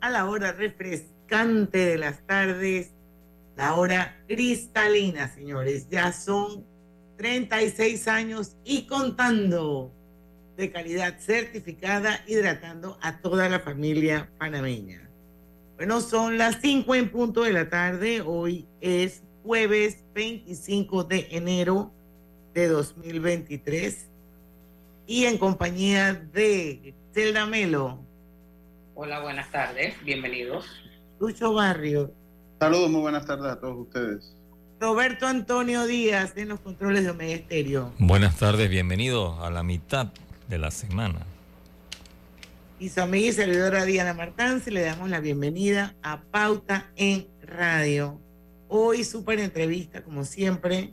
a la hora refrescante de las tardes, la hora cristalina, señores. Ya son 36 años y contando de calidad certificada, hidratando a toda la familia panameña. Bueno, son las 5 en punto de la tarde. Hoy es jueves 25 de enero de 2023 y en compañía de Zelda Melo. Hola, buenas tardes, bienvenidos. Lucho Barrio. Saludos, muy buenas tardes a todos ustedes. Roberto Antonio Díaz en los controles de Omega Estéreo. Buenas tardes, bienvenidos a la mitad de la semana. Y su amiga y servidora Diana Martán, le damos la bienvenida a Pauta en Radio. Hoy súper entrevista, como siempre,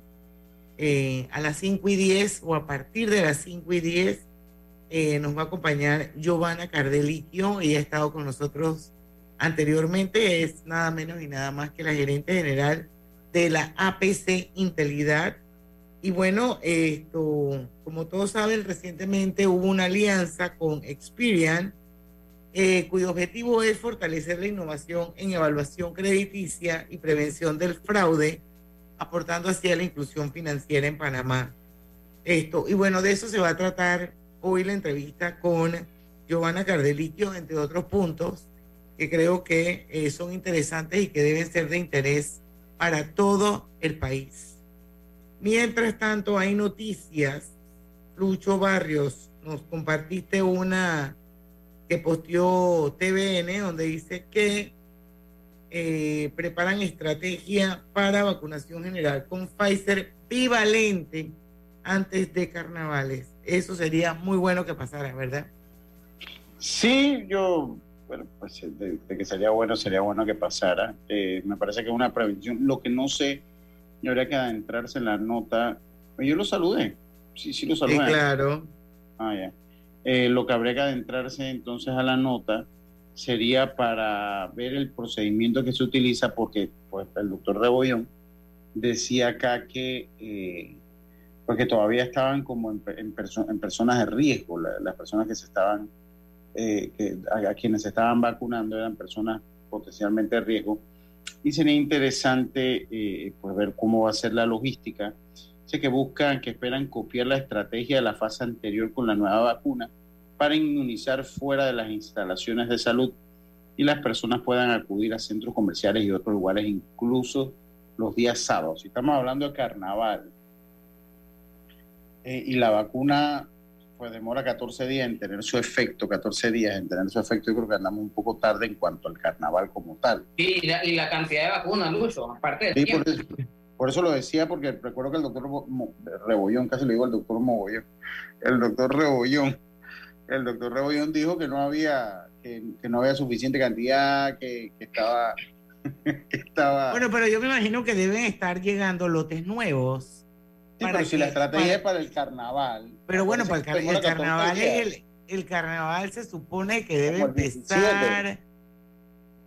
eh, a las 5 y 10 o a partir de las 5 y 10 eh, nos va a acompañar Giovanna Cardelitio. Ella ha estado con nosotros anteriormente. Es nada menos y nada más que la gerente general de la APC Intelidad. Y bueno, esto, como todos saben, recientemente hubo una alianza con Experian, eh, cuyo objetivo es fortalecer la innovación en evaluación crediticia y prevención del fraude, aportando así a la inclusión financiera en Panamá. Esto, y bueno, de eso se va a tratar hoy la entrevista con Giovanna Cardelitio, entre otros puntos que creo que eh, son interesantes y que deben ser de interés para todo el país. Mientras tanto, hay noticias. Lucho Barrios, nos compartiste una que posteó TVN donde dice que eh, preparan estrategia para vacunación general con Pfizer bivalente antes de carnavales eso sería muy bueno que pasara, ¿verdad? Sí, yo, bueno, pues de, que sería bueno, sería bueno que pasara. Eh, me parece que es una prevención. Lo que no sé, yo habría que adentrarse en la nota. Yo lo saludé, sí, sí lo saludé. Sí, claro. Ah, ya. Eh, lo que habría que adentrarse entonces a la nota sería para ver el procedimiento que se utiliza, porque pues, el doctor Rebollón decía acá que eh, porque todavía estaban como en, en, en personas de riesgo, las personas que se estaban, eh, que, a, quienes se estaban vacunando eran personas potencialmente de riesgo. Y sería interesante eh, pues ver cómo va a ser la logística. Sé que buscan, que esperan copiar la estrategia de la fase anterior con la nueva vacuna para inmunizar fuera de las instalaciones de salud y las personas puedan acudir a centros comerciales y otros lugares, incluso los días sábados. Si estamos hablando de carnaval, eh, y la vacuna pues demora 14 días en tener su efecto, 14 días en tener su efecto, yo creo que andamos un poco tarde en cuanto al carnaval como tal. y, la, cantidad de vacunas, Lucho, aparte sí, por eso, por eso, lo decía, porque recuerdo que el doctor Rebollón, casi le digo al doctor Mogollón, el doctor Rebollón, el doctor Rebollón dijo que no había, que, no había suficiente cantidad, que, que estaba... que estaba... Bueno, pero yo me imagino que deben estar llegando lotes nuevos Sí, pero si la estrategia es para el carnaval. Pero bueno, para el, carnaval el, el, carnaval se supone que debe empezar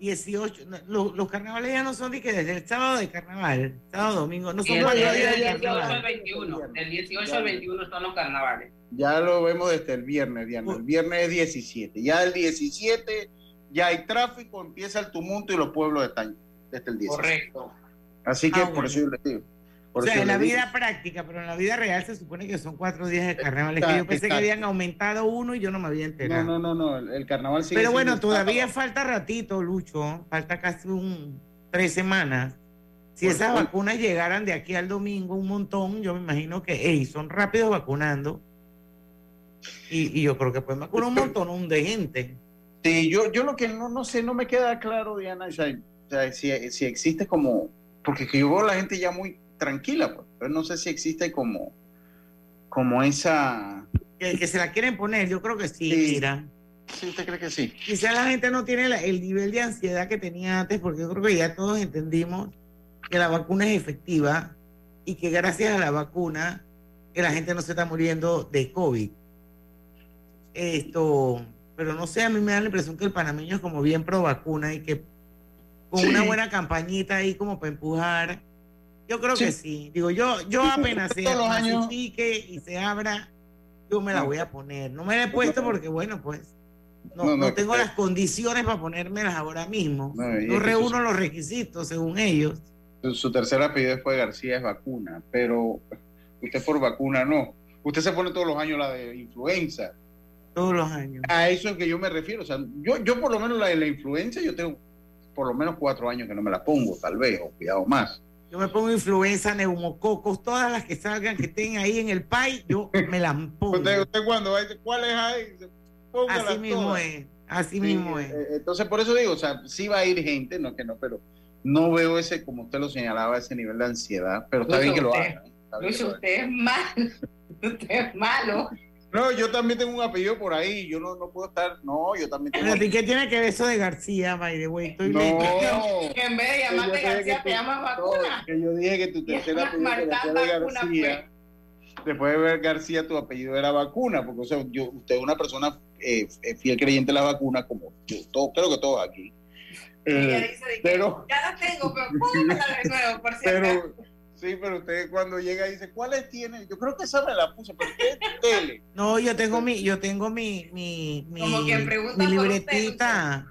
18. los, carnavales ya no son de que desde el sábado de carnaval, sábado, domingo, no son el, el, 18 al 21. Del 18 al 21 son los carnavales. Ya lo vemos desde el viernes, Diana. El viernes es 17. Ya el 17 ya hay tráfico, empieza el tumulto y los pueblos están desde el 17. Correcto. Así que ah, por eso yo les digo o sea, en la vida práctica, pero en la vida real se supone que son cuatro días de carnaval. Es que yo pensé que habían aumentado uno y yo no me había enterado. No, no, no, no. el carnaval sigue Pero bueno, todavía falta ratito, Lucho. Falta casi un tres semanas. Si esas vacunas llegaran de aquí al domingo un montón, yo me imagino que, hey, son rápidos vacunando. Y, yo creo que pueden vacunar un montón de gente. Sí, yo, yo lo que no, no sé, no me queda claro, Diana, o sea, si, si existe como, porque yo veo a la gente ya muy tranquila, pues. Pero no sé si existe como, como esa... Que, que, se la quieren poner, yo creo que sí, mira. Sí, ¿usted cree que sí? Quizá la gente no tiene la- el nivel de ansiedad que tenía antes, porque yo creo que ya todos entendimos que la vacuna es efectiva y que gracias a la vacuna que la gente no se está muriendo de COVID. Esto, pero no sé, a mí me da la impresión que el panameño es como bien pro vacuna y que con Sí. una buena campañita ahí como para empujar. Yo creo que sí. Digo, yo, yo apenas se Todos los años- masifique y se abra, yo me la voy a poner. No me la he puesto porque, bueno, pues no, No, no, no, tengo que- las condiciones para ponérmelas ahora mismo. No, reúno su- los requisitos según ellos. Su, su tercer apellido después de García es vacuna, pero usted por vacuna no. Usted se pone todos los años la de influenza. Todos los años. A eso es que yo me refiero. O sea, yo, yo por lo menos la de la influenza, yo tengo por lo menos cuatro años que no me la pongo, tal vez, o cuidado más. Yo me pongo influenza, neumococos, todas las que salgan, que estén ahí en el país, yo me las pongo. Usted, usted cuando va a decir, ¿cuál es ahí? Póngalas Así mismo todas. es. Así Sí, mismo eh, es. eh, Entonces, por eso digo, o sea, sí va a ir gente, no que no, pero no veo ese, como usted lo señalaba, ese nivel de ansiedad, pero está Lucho, bien que lo usted- haga. ¿eh? Está bien que Lucho, lo haga. usted es malo. Usted es malo. No, yo también tengo un apellido por ahí, yo no, no puedo estar, no, yo también tengo... Pero, ¿y qué tiene que ver eso de García, by the way? Estoy No. Que en vez de llamarte García, que te llamas no, vacuna. que yo dije que tu Y tercer es apellido Martán García García, después de ver García, tu apellido era vacuna, porque o sea, yo, usted es una persona eh, eh, fiel creyente de la vacuna, como yo, todo, creo que todos aquí. Eh, dice pero- ya la tengo, pero póngamela de nuevo, por pero sí, pero usted cuando llega y dice, ¿cuáles tiene? Yo creo que esa me la puse, pero usted tele. No, yo tengo mi, yo tengo mi, mi, mi, Como quien pregunta mi libretita.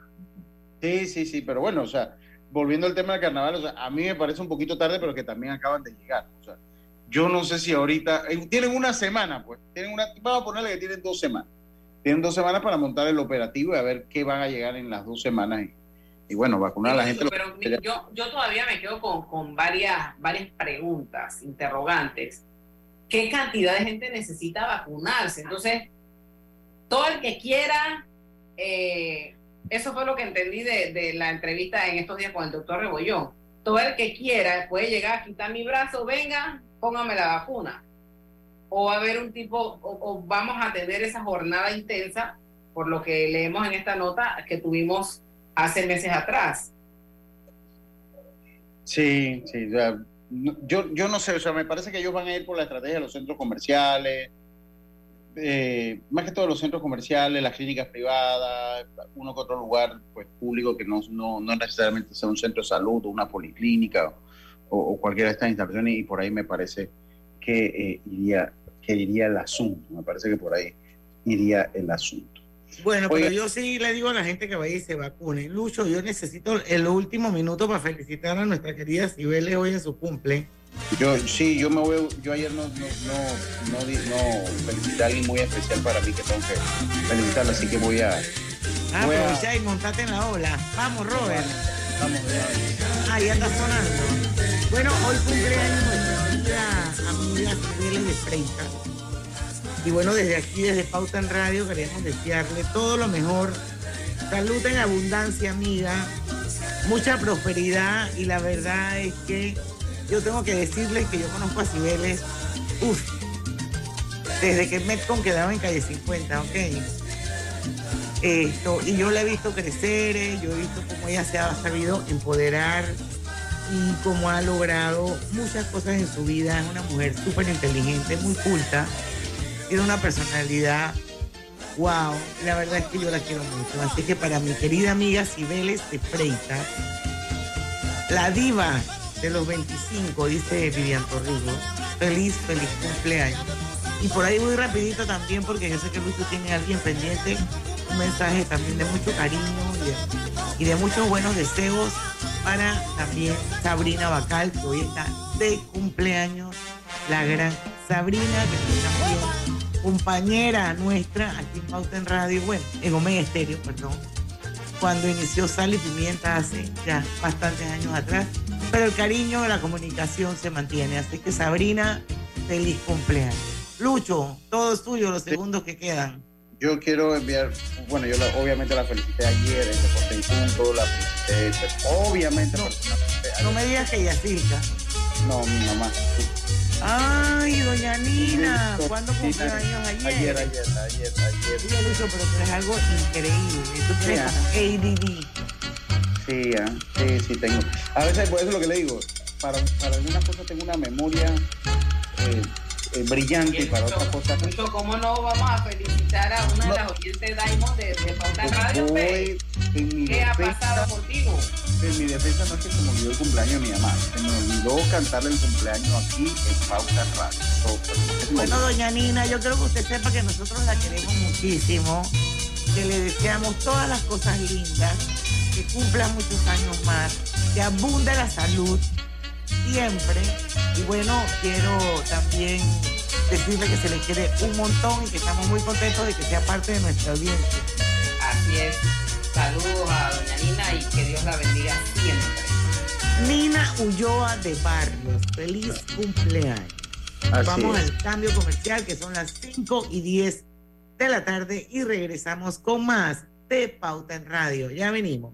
Sí, sí, sí, pero bueno, o sea, volviendo al tema del carnaval, o sea, a mí me parece un poquito tarde, pero que también acaban de llegar. O sea, yo no sé si ahorita, eh, tienen una semana, pues, tienen una, vamos a ponerle que tienen dos semanas. Tienen dos semanas para montar el operativo y a ver qué van a llegar en las dos semanas. Y, bueno, vacunar a la gente. Pero yo, yo todavía me quedo con, con varias, varias preguntas, interrogantes. ¿Qué cantidad de gente necesita vacunarse? Entonces, todo el que quiera, eh, eso fue lo que entendí de, de la entrevista en estos días con el doctor Rebollón. Todo el que quiera puede llegar a quitar mi brazo, venga, póngame la vacuna. O va a haber un tipo, o, o vamos a tener esa jornada intensa, por lo que leemos en esta nota que tuvimos hace meses atrás. Sí, sí, yo, yo no sé, o sea, me parece que ellos van a ir por la estrategia de los centros comerciales, eh, más que todos los centros comerciales, las clínicas privadas, uno que otro lugar pues público que no, no, no necesariamente sea un centro de salud o una policlínica o, o cualquiera de estas instalaciones y por ahí me parece que eh, iría que iría el asunto, me parece que por ahí iría el asunto. Bueno, Oiga. pero yo sí le digo a la gente que vaya y se vacune. Lucho, yo necesito el último minuto para felicitar a nuestra querida Cibeles hoy en su cumple. Yo sí, yo me voy, yo ayer no, no, no, no, felicité a alguien muy especial para mí que tengo que felicitarla, así que voy a Ah, Voy a- y montate en la ola. Vamos, Robert. vamos ya. Ah, ya está sonando. Bueno, hoy cumpleaños nuestra amiga Cibeles de Freitas. Y bueno, desde aquí, desde Pauta en Radio, queremos desearle todo lo mejor. Salud en abundancia, amiga. Mucha prosperidad. Y la verdad es que yo tengo que decirles que yo conozco a Cibeles, uff, desde que Metcon quedaba en calle 50, ¿ok? Esto, y yo la he visto crecer, eh, yo he visto cómo ella se ha sabido empoderar y cómo ha logrado muchas cosas en su vida. Es una mujer súper inteligente, muy culta, tiene una personalidad wow. La verdad es que yo la quiero mucho. Así que para mi querida amiga Cibeles de Freitas, la diva de los 25, dice Vivian Torrigo, feliz, feliz cumpleaños. Y por ahí voy rapidito también porque yo sé que Lucho tiene a alguien pendiente, un mensaje también de mucho cariño y de, muchos buenos deseos para también Sabrina Bacal, que hoy está de cumpleaños, la gran Sabrina, que también compañera nuestra aquí en Pauta en Radio, bueno, en Omega Estéreo, perdón, cuando inició Sal y Pimienta hace ya bastantes años atrás, pero el cariño de la comunicación se mantiene, así que Sabrina, feliz cumpleaños. Lucho, todo es tuyo, los segundos que quedan. Yo quiero enviar, bueno, yo la- obviamente la felicité ayer en Deporte en Punto, la felicité, obviamente No. No me digas que Yacirca. No, mi mamá. Ay, doña Nina, ¿cuándo cumplió años ayer? Ayer, ayer, ayer, ayer. Sí, Lucho, pero tú eres algo increíble. Tú tienes ADD. Sí, ah, sí, sí tengo. A veces, por eso es lo que le digo, para, para algunas cosas tengo una memoria eh, eh, brillante y para otras cosas Mucho, ¿cómo no vamos a felicitar a una No. de las oyentes Diamond de, de Pauta Radio? voy ¿Qué ha pasado contigo? en mi defensa no es que se me olvidó el cumpleaños de mi mamá, se me olvidó cantarle el cumpleaños aquí en Pauta Radio. So, Bueno, doña Nina, yo creo que usted sepa que nosotros la queremos muchísimo, que le deseamos todas las cosas lindas, que cumpla muchos años más, que abunde la salud siempre. Y bueno, quiero también decirle que se le quiere un montón y que estamos muy contentos de que sea parte de nuestra audiencia. Así es. Saludos a doña Nina y que Dios la bendiga siempre. Nina Ulloa de Barrios, feliz cumpleaños. Así Vamos es. al cambio comercial que son las 5 y 10 de la tarde y regresamos con más de Pauta en Radio. Ya venimos.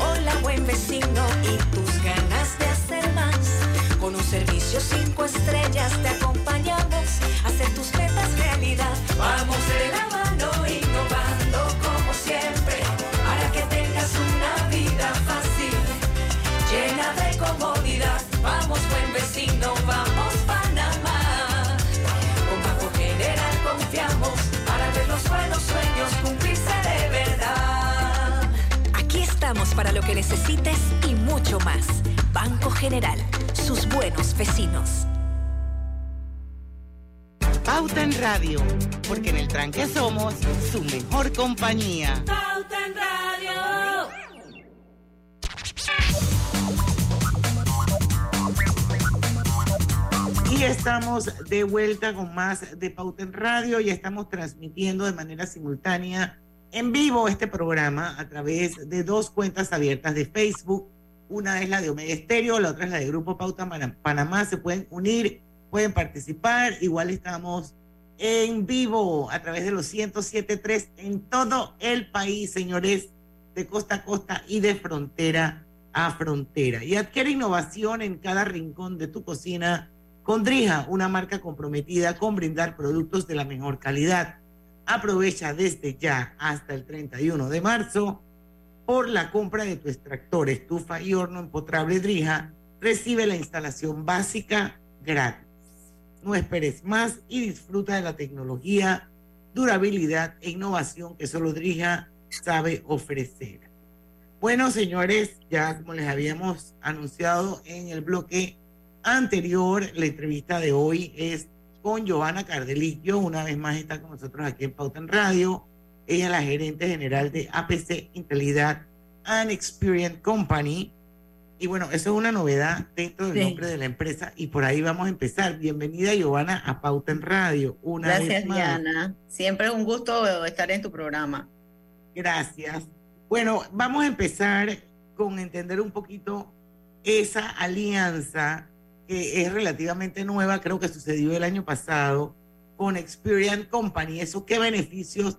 Hola buen vecino y tus ganas de hacer más. Con un servicio cinco estrellas te acompañamos para lo que necesites y mucho más. Banco General, sus buenos vecinos. Pauta en Radio, porque en el tranque somos su mejor compañía. Pauta en Radio. Y estamos de vuelta con más de Pauta en Radio y estamos transmitiendo de manera simultánea en vivo este programa a través de dos cuentas abiertas de Facebook. Una es la de Omega Estéreo, la otra es la de Grupo Pauta Pana- Panamá. Se pueden unir, pueden participar. Igual estamos en vivo a través de los 107.3 en todo el país, señores, de costa a costa y de frontera a frontera. Y adquiere innovación en cada rincón de tu cocina con Drija, una marca comprometida con brindar productos de la mejor calidad. Aprovecha desde ya hasta el 31 de marzo por la compra de tu extractor, estufa y horno empotrable Drija. Recibe la instalación básica gratis. No esperes más y disfruta de la tecnología, durabilidad e innovación que solo Drija sabe ofrecer. Bueno, señores, ya como les habíamos anunciado en el bloque anterior, la entrevista de hoy es con Giovanna Cardelillo. Una vez más está con nosotros aquí en Pauta en Radio. Ella es la gerente general de APC Intelidad and Experience Company. Y bueno, eso es una novedad dentro del Sí. nombre de la empresa y por ahí vamos a empezar. Bienvenida, Giovanna, a Pauta en Radio. Una Gracias, vez más. Diana. Siempre es un gusto estar en tu programa. Gracias. Bueno, vamos a empezar con entender un poquito esa alianza que es relativamente nueva, creo que sucedió el año pasado, con Experian Company. ¿Eso qué beneficios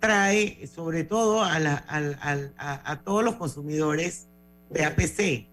trae, sobre todo a, la- al- a- a todos los consumidores de APC?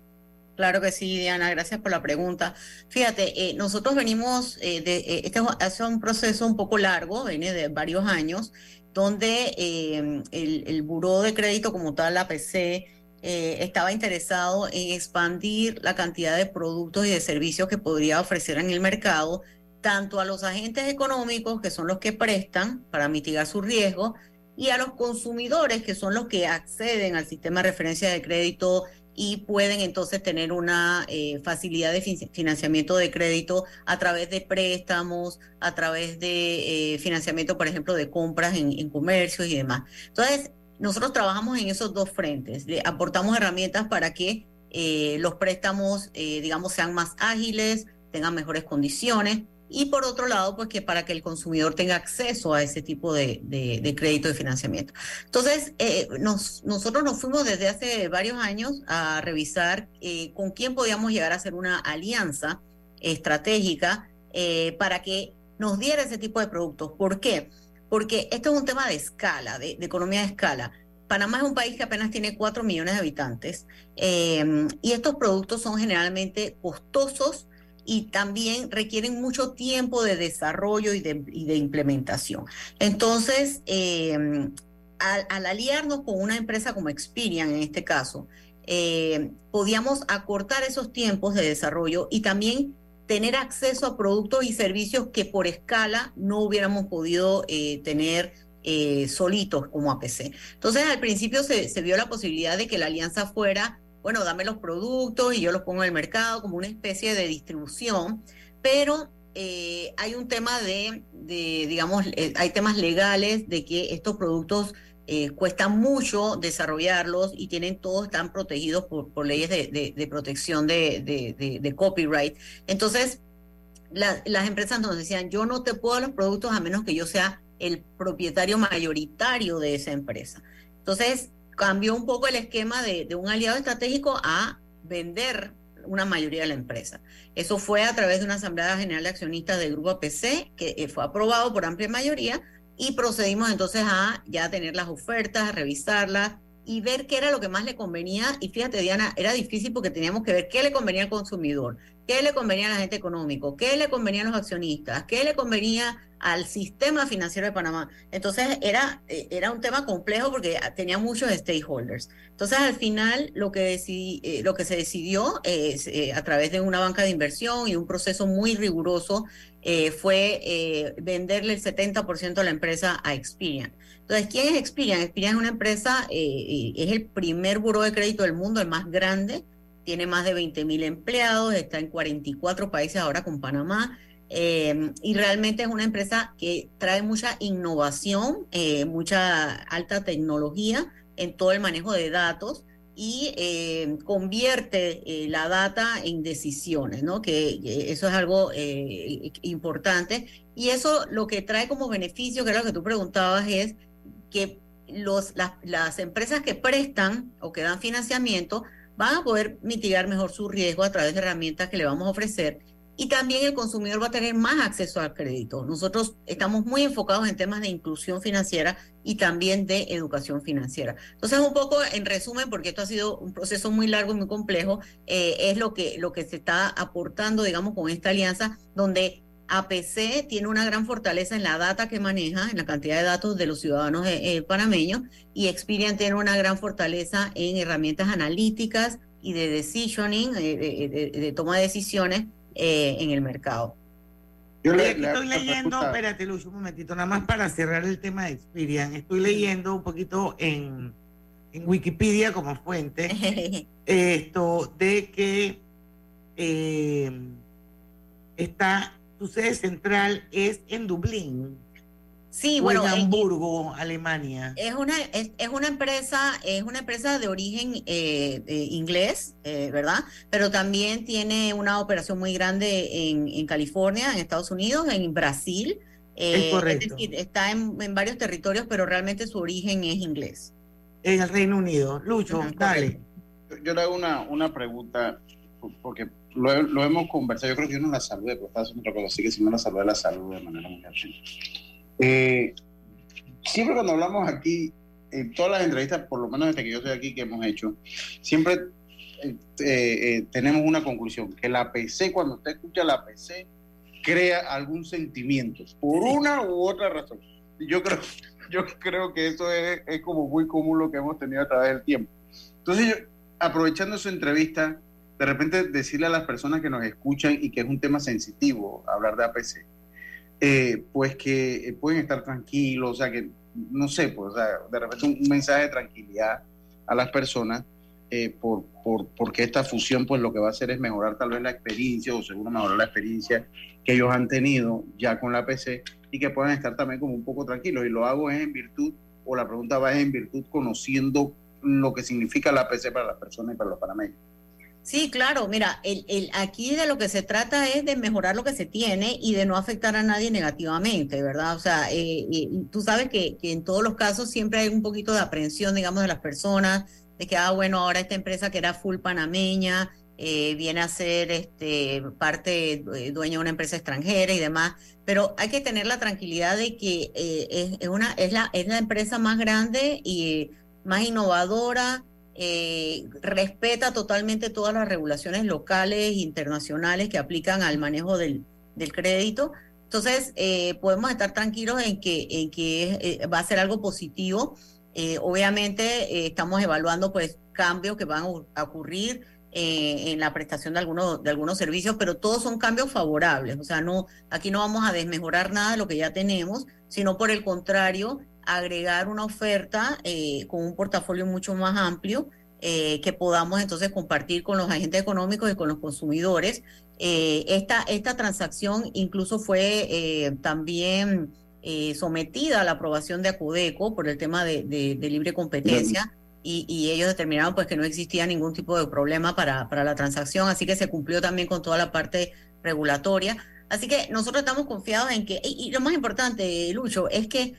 Claro que sí, Diana, gracias por la pregunta. Fíjate, eh, nosotros venimos de, eh, este es un proceso un poco largo, viene de varios años, donde eh, el, el Buró de Crédito como tal, la PC, eh, estaba interesado en expandir la cantidad de productos y de servicios que podría ofrecer en el mercado, tanto a los agentes económicos, que son los que prestan para mitigar su riesgo, y a los consumidores, que son los que acceden al sistema de referencia de crédito y pueden entonces tener una eh, facilidad de fin- financiamiento de crédito a través de préstamos, a través de eh, financiamiento, por ejemplo, de compras en, en comercios y demás. Entonces, nosotros trabajamos en esos dos frentes, aportamos herramientas para que eh, los préstamos, eh, digamos, sean más ágiles, tengan mejores condiciones y por otro lado, pues que para que el consumidor tenga acceso a ese tipo de, crédito de financiamiento. Entonces, eh, nos- nosotros nos fuimos desde hace varios años a revisar con quién podíamos llegar a hacer una alianza estratégica para que nos diera ese tipo de productos. ¿Por qué? Esto es un tema de escala, de, economía de escala. Panamá es un país que apenas tiene 4 millones de habitantes eh, y estos productos son generalmente costosos y también requieren mucho tiempo de desarrollo y de, implementación. Entonces, eh, al, al aliarnos con una empresa como Experian en este caso, eh, podíamos acortar esos tiempos de desarrollo y también tener acceso a productos y servicios que por escala no hubiéramos podido eh, tener eh, solitos como APC. Entonces, al principio se, vio la posibilidad de que la alianza fuera, bueno, dame los productos y yo los pongo en el mercado como una especie de distribución, pero eh, hay un tema de, digamos, hay temas legales de que estos productos eh, cuestan mucho desarrollarlos y tienen todos están protegidos por, leyes de, de- de protección de, de- copyright. Entonces, la- las empresas nos decían, yo no te puedo dar los productos a menos que yo sea el propietario mayoritario de esa empresa. Entonces, cambió un poco el esquema de, de un aliado estratégico a vender una mayoría de la empresa. Eso fue a través de una Asamblea General de Accionistas del Grupo APC, que eh, fue aprobado por amplia mayoría, y procedimos entonces a ya tener las ofertas, a revisarlas y ver qué era lo que más le convenía. Y fíjate, Diana, era difícil porque teníamos que ver qué le convenía al consumidor, qué le convenía al agente económico, qué le convenía a los accionistas, qué le convenía al sistema financiero de Panamá. Entonces era, eh, era un tema complejo porque tenía muchos stakeholders. Entonces al final lo que, decidí- eh, lo que se decidió es, eh, a través de una banca de inversión y un proceso muy riguroso eh, fue eh, venderle el 70% de la empresa a Experian. Entonces, ¿quién es Experian? Experian es una empresa, eh, es el primer buró de crédito del mundo, el más grande, tiene más de 20 mil empleados, está en 44 países ahora con Panamá. eh, y realmente es una empresa que trae mucha innovación, eh, mucha alta tecnología en todo el manejo de datos y eh, convierte eh, la data en decisiones, ¿no? Que eso es algo eh, importante. Y eso lo que trae como beneficio, que era lo que tú preguntabas, es que las empresas que prestan o que dan financiamiento van a poder mitigar mejor su riesgo a través de herramientas que le vamos a ofrecer y también el consumidor va a tener más acceso al crédito. Nosotros estamos muy enfocados en temas de inclusión financiera y también de educación financiera. Entonces, un poco en resumen, porque esto ha sido un proceso muy largo y muy complejo, eh, es lo que, lo que se está aportando, digamos, con esta alianza, donde APC tiene una gran fortaleza en la data que maneja, en la cantidad de datos de los ciudadanos eh, eh, panameños, y Experian tiene una gran fortaleza en herramientas analíticas y de decisioning, eh, de, de- de toma de decisiones eh, en el mercado. Yo le- aquí le- estoy le- leyendo, espérate, Lucho, un momentito, nada más para cerrar el tema de Experian. Estoy leyendo un poquito en, en Wikipedia como fuente esto de que eh, está, su sede central es en Dublín. Sí, o bueno, en en- Hamburgo, Alemania. Es una, es, es una empresa, es una empresa de origen eh, eh, inglés, eh, ¿verdad? Pero también tiene una operación muy grande en, en California, en Estados Unidos, en Brasil. eh, Es correcto. decir, está en, en varios territorios, pero realmente su origen es inglés. En el Reino Unido. Lucho, dale. Yo le hago una, una pregunta, porque lo, hemos conversado, yo creo que yo no la saludé, porque estaba haciendo otra cosa, así que si no la saludé, la saludo de manera muy. Eh, siempre cuando hablamos aquí, en todas las entrevistas, por lo menos desde que yo estoy aquí, que hemos hecho, siempre eh, eh, tenemos una conclusión, que la PC, cuando usted escucha la PC, crea algún sentimiento, por una u otra razón. Yo creo, yo creo que eso es, es como muy común lo que hemos tenido a través del tiempo. Entonces, yo, aprovechando su entrevista, de repente decirle a las personas que nos escuchan y que es un tema sensitivo hablar de APC, eh, pues que eh, pueden estar tranquilos, o sea, que no sé, pues, o sea, de repente un, mensaje de tranquilidad a las personas, eh, por, por, porque esta fusión, pues lo que va a hacer es mejorar tal vez la experiencia, o seguro mejorar la experiencia que ellos han tenido ya con la APC y que puedan estar también como un poco tranquilos. Y lo hago es en virtud, o la pregunta va en virtud conociendo lo que significa la APC para las personas y para los panameños. Sí, claro, mira, el, aquí de lo que se trata es de mejorar lo que se tiene y de no afectar a nadie negativamente, ¿verdad? O sea, eh, y- y tú sabes que, que en todos los casos siempre hay un poquito de aprensión, digamos, de las personas, de que, ah, bueno, ahora esta empresa que era full panameña eh, viene a ser este, parte, eh, dueño de una empresa extranjera y demás, pero hay que tener la tranquilidad de que eh, es, es una, es, la, es la empresa más grande y más innovadora, eh, respeta totalmente todas las regulaciones locales internacionales que aplican al manejo del, crédito. Entonces, eh, podemos estar tranquilos en que, eh, va a ser algo positivo. Obviamente, estamos evaluando pues cambios que van a ocurrir en la prestación de algunos, de algunos servicios, pero todos son cambios favorables. O sea, no, aquí no vamos a desmejorar nada de lo que ya tenemos, sino por el contrario, agregar una oferta eh, con un portafolio mucho más amplio eh, que podamos entonces compartir con los agentes económicos y con los consumidores. Eh, esta, esta transacción incluso fue también sometida a la aprobación de Acudeco por el tema de, de- de libre competencia. Y, y ellos determinaron pues que no existía ningún tipo de problema para, para la transacción, así que se cumplió también con toda la parte regulatoria. Así que nosotros estamos confiados en que, y, y lo más importante, Lucho, es que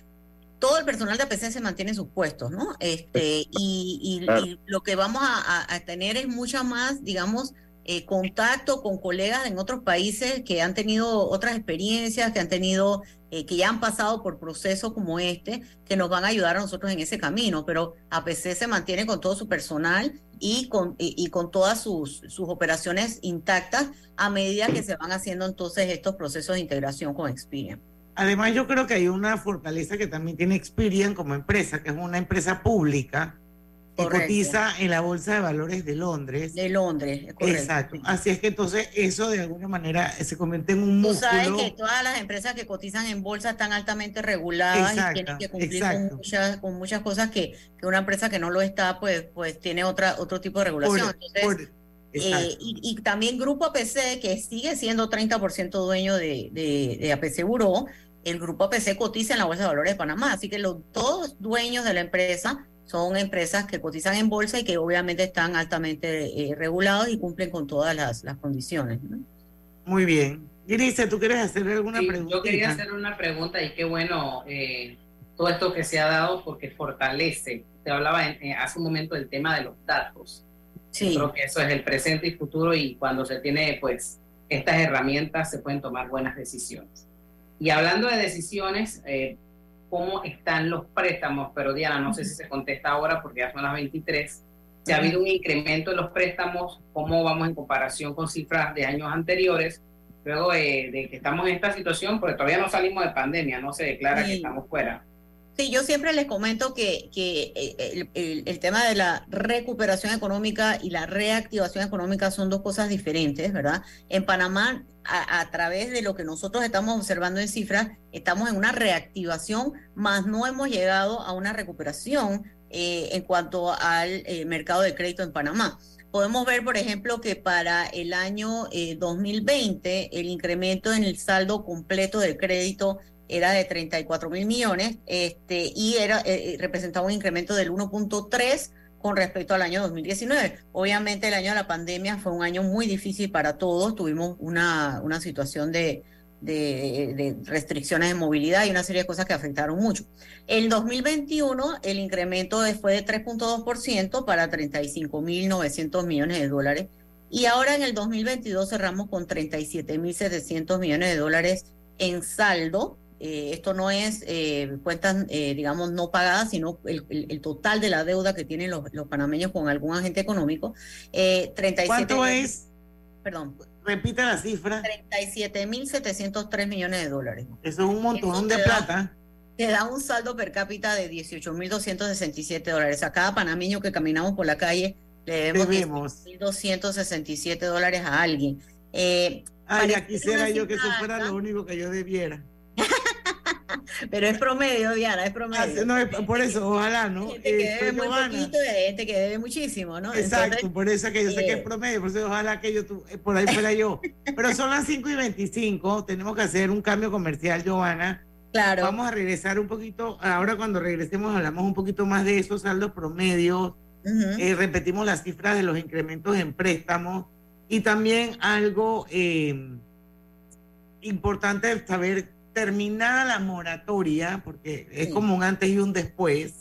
todo el personal de APC se mantiene en sus puestos, ¿no? Este, y, y- Claro. y lo que vamos a, tener es mucha más, digamos, eh, contacto con colegas en otros países que han tenido otras experiencias, que han tenido, eh, que ya han pasado por procesos como este, que nos van a ayudar a nosotros en ese camino. Pero APC se mantiene con todo su personal y con, y, y con todas sus, sus operaciones intactas a medida que se van haciendo entonces estos procesos de integración con Experian. Además, yo creo que hay una fortaleza que también tiene Experian como empresa, que es una empresa pública que Correcto. cotiza en la Bolsa de Valores de Londres. De Londres, es correcto. Exacto. Así es que entonces eso de alguna manera se convierte en un Tú músculo. sabes que todas las empresas que cotizan en bolsa están altamente reguladas Exacto, y tienen que cumplir exacto. con muchas, con muchas cosas que, que una empresa que no lo está, pues, pues tiene otra, otro tipo de regulación. Por- Entonces, por- eh, y, y también Grupo APC, que sigue siendo 30% dueño de, de, de APC Buró, el Grupo APC cotiza en la Bolsa de Valores de Panamá, así que los todos dueños de la empresa son empresas que cotizan en bolsa y que obviamente están altamente eh, regulados y cumplen con todas las, las condiciones. ¿no? Muy bien. Grise, ¿tú quieres hacer alguna Sí, pregunta? yo quería hacer una pregunta y qué bueno eh, todo esto que se ha dado porque fortalece. Te hablaba en- eh, hace un momento del tema de los datos. Sí. Yo creo que eso es el presente y futuro y cuando se tiene pues estas herramientas se pueden tomar buenas decisiones. Y hablando de decisiones, eh, ¿cómo están los préstamos? Pero Diana, no sé si se contesta ahora porque ya son las 23. Si ha habido un incremento en los préstamos, ¿cómo vamos en comparación con cifras de años anteriores? Luego eh, de que estamos en esta situación, porque todavía no salimos de pandemia, no se declara que Sí. estamos fuera. Sí, yo siempre les comento que, que eh, el, el- el tema de la recuperación económica y la reactivación económica son dos cosas diferentes, ¿verdad? En Panamá, a, través de lo que nosotros estamos observando en cifras, estamos en una reactivación, más no hemos llegado a una recuperación eh, en cuanto al eh, mercado de crédito en Panamá. Podemos ver, por ejemplo, que para el año eh, 2020 el incremento en el saldo completo del crédito era de 34 mil millones este, y era, eh, representaba un incremento del 1.3 con respecto al año 2019. Obviamente el año de la pandemia fue un año muy difícil para todos, tuvimos una, una situación de, de, restricciones de movilidad y una serie de cosas que afectaron mucho. En 2021 el incremento fue de 3.2% para 35.900 millones de dólares y ahora en el 2022 cerramos con 37.700 millones de dólares en saldo. Eh, esto no es eh, cuentas, eh, digamos, no pagadas, sino el, total de la deuda que tienen los, los panameños con algún agente económico. 37 ¿Cuánto es? Perdón. Repite la cifra. 37.703 millones de dólares. Eso es un montón de plata. Te da un saldo per cápita de 18.267 dólares. A cada panameño que caminamos por la calle le debemos, 1.267 dólares a alguien. Eh, Ay, ya quisiera yo que eso fuera lo único que yo debiera. Pero es promedio, Diana, es promedio. Ah, no, por eso, ojalá, ¿no? Gente que debe muy poquito y gente que debe muchísimo, ¿no? Exacto, por eso que yo sé que es eh, promedio, por eso ojalá que yo, eh, por ahí fuera yo. Pero son las 5 y 25, tenemos que hacer un cambio comercial, Giovanna. Claro. Vamos a regresar un poquito, ahora cuando regresemos hablamos un poquito más de esos saldos promedios, eh, repetimos las cifras de los incrementos en préstamos y también algo importante saber terminada la moratoria, porque es como un antes y un después,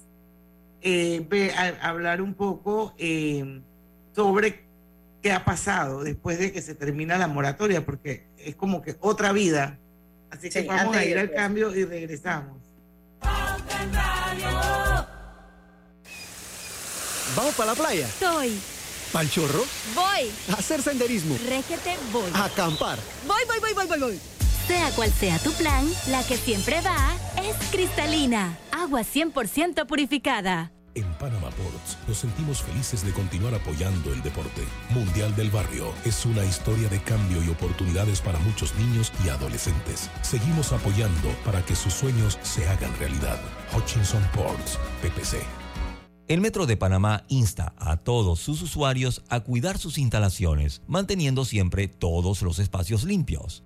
eh, hablar un poco eh, sobre qué ha pasado después de que se termina la moratoria, porque es como que otra vida. Así que vamos a ir al cambio y regresamos. ¿Vamos para la playa? Estoy. ¿Pal chorro? Voy. A hacer senderismo. Régete, voy. A acampar. Voy, voy, voy, voy, voy, voy. Sea cual sea tu plan, la que siempre va es cristalina, agua 100% purificada. En Panama Ports nos sentimos felices de continuar apoyando el deporte. Mundial del Barrio es una historia de cambio y oportunidades para muchos niños y adolescentes. Seguimos apoyando para que sus sueños se hagan realidad. Hutchinson Ports, PPC. El Metro de Panamá insta a todos sus usuarios a cuidar sus instalaciones, manteniendo siempre todos los espacios limpios.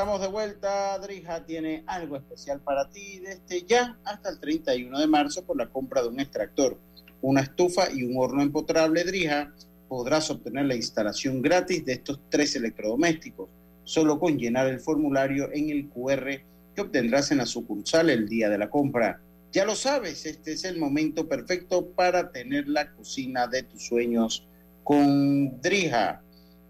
Estamos de vuelta. Drija tiene algo especial para ti desde ya hasta el 31 de marzo por la compra de un extractor, una estufa y un horno empotrable Drija. Podrás obtener la instalación gratis de estos tres electrodomésticos, solo con llenar el formulario en el QR que obtendrás en la sucursal el día de la compra. Ya lo sabes, este es el momento perfecto para tener la cocina de tus sueños con Drija.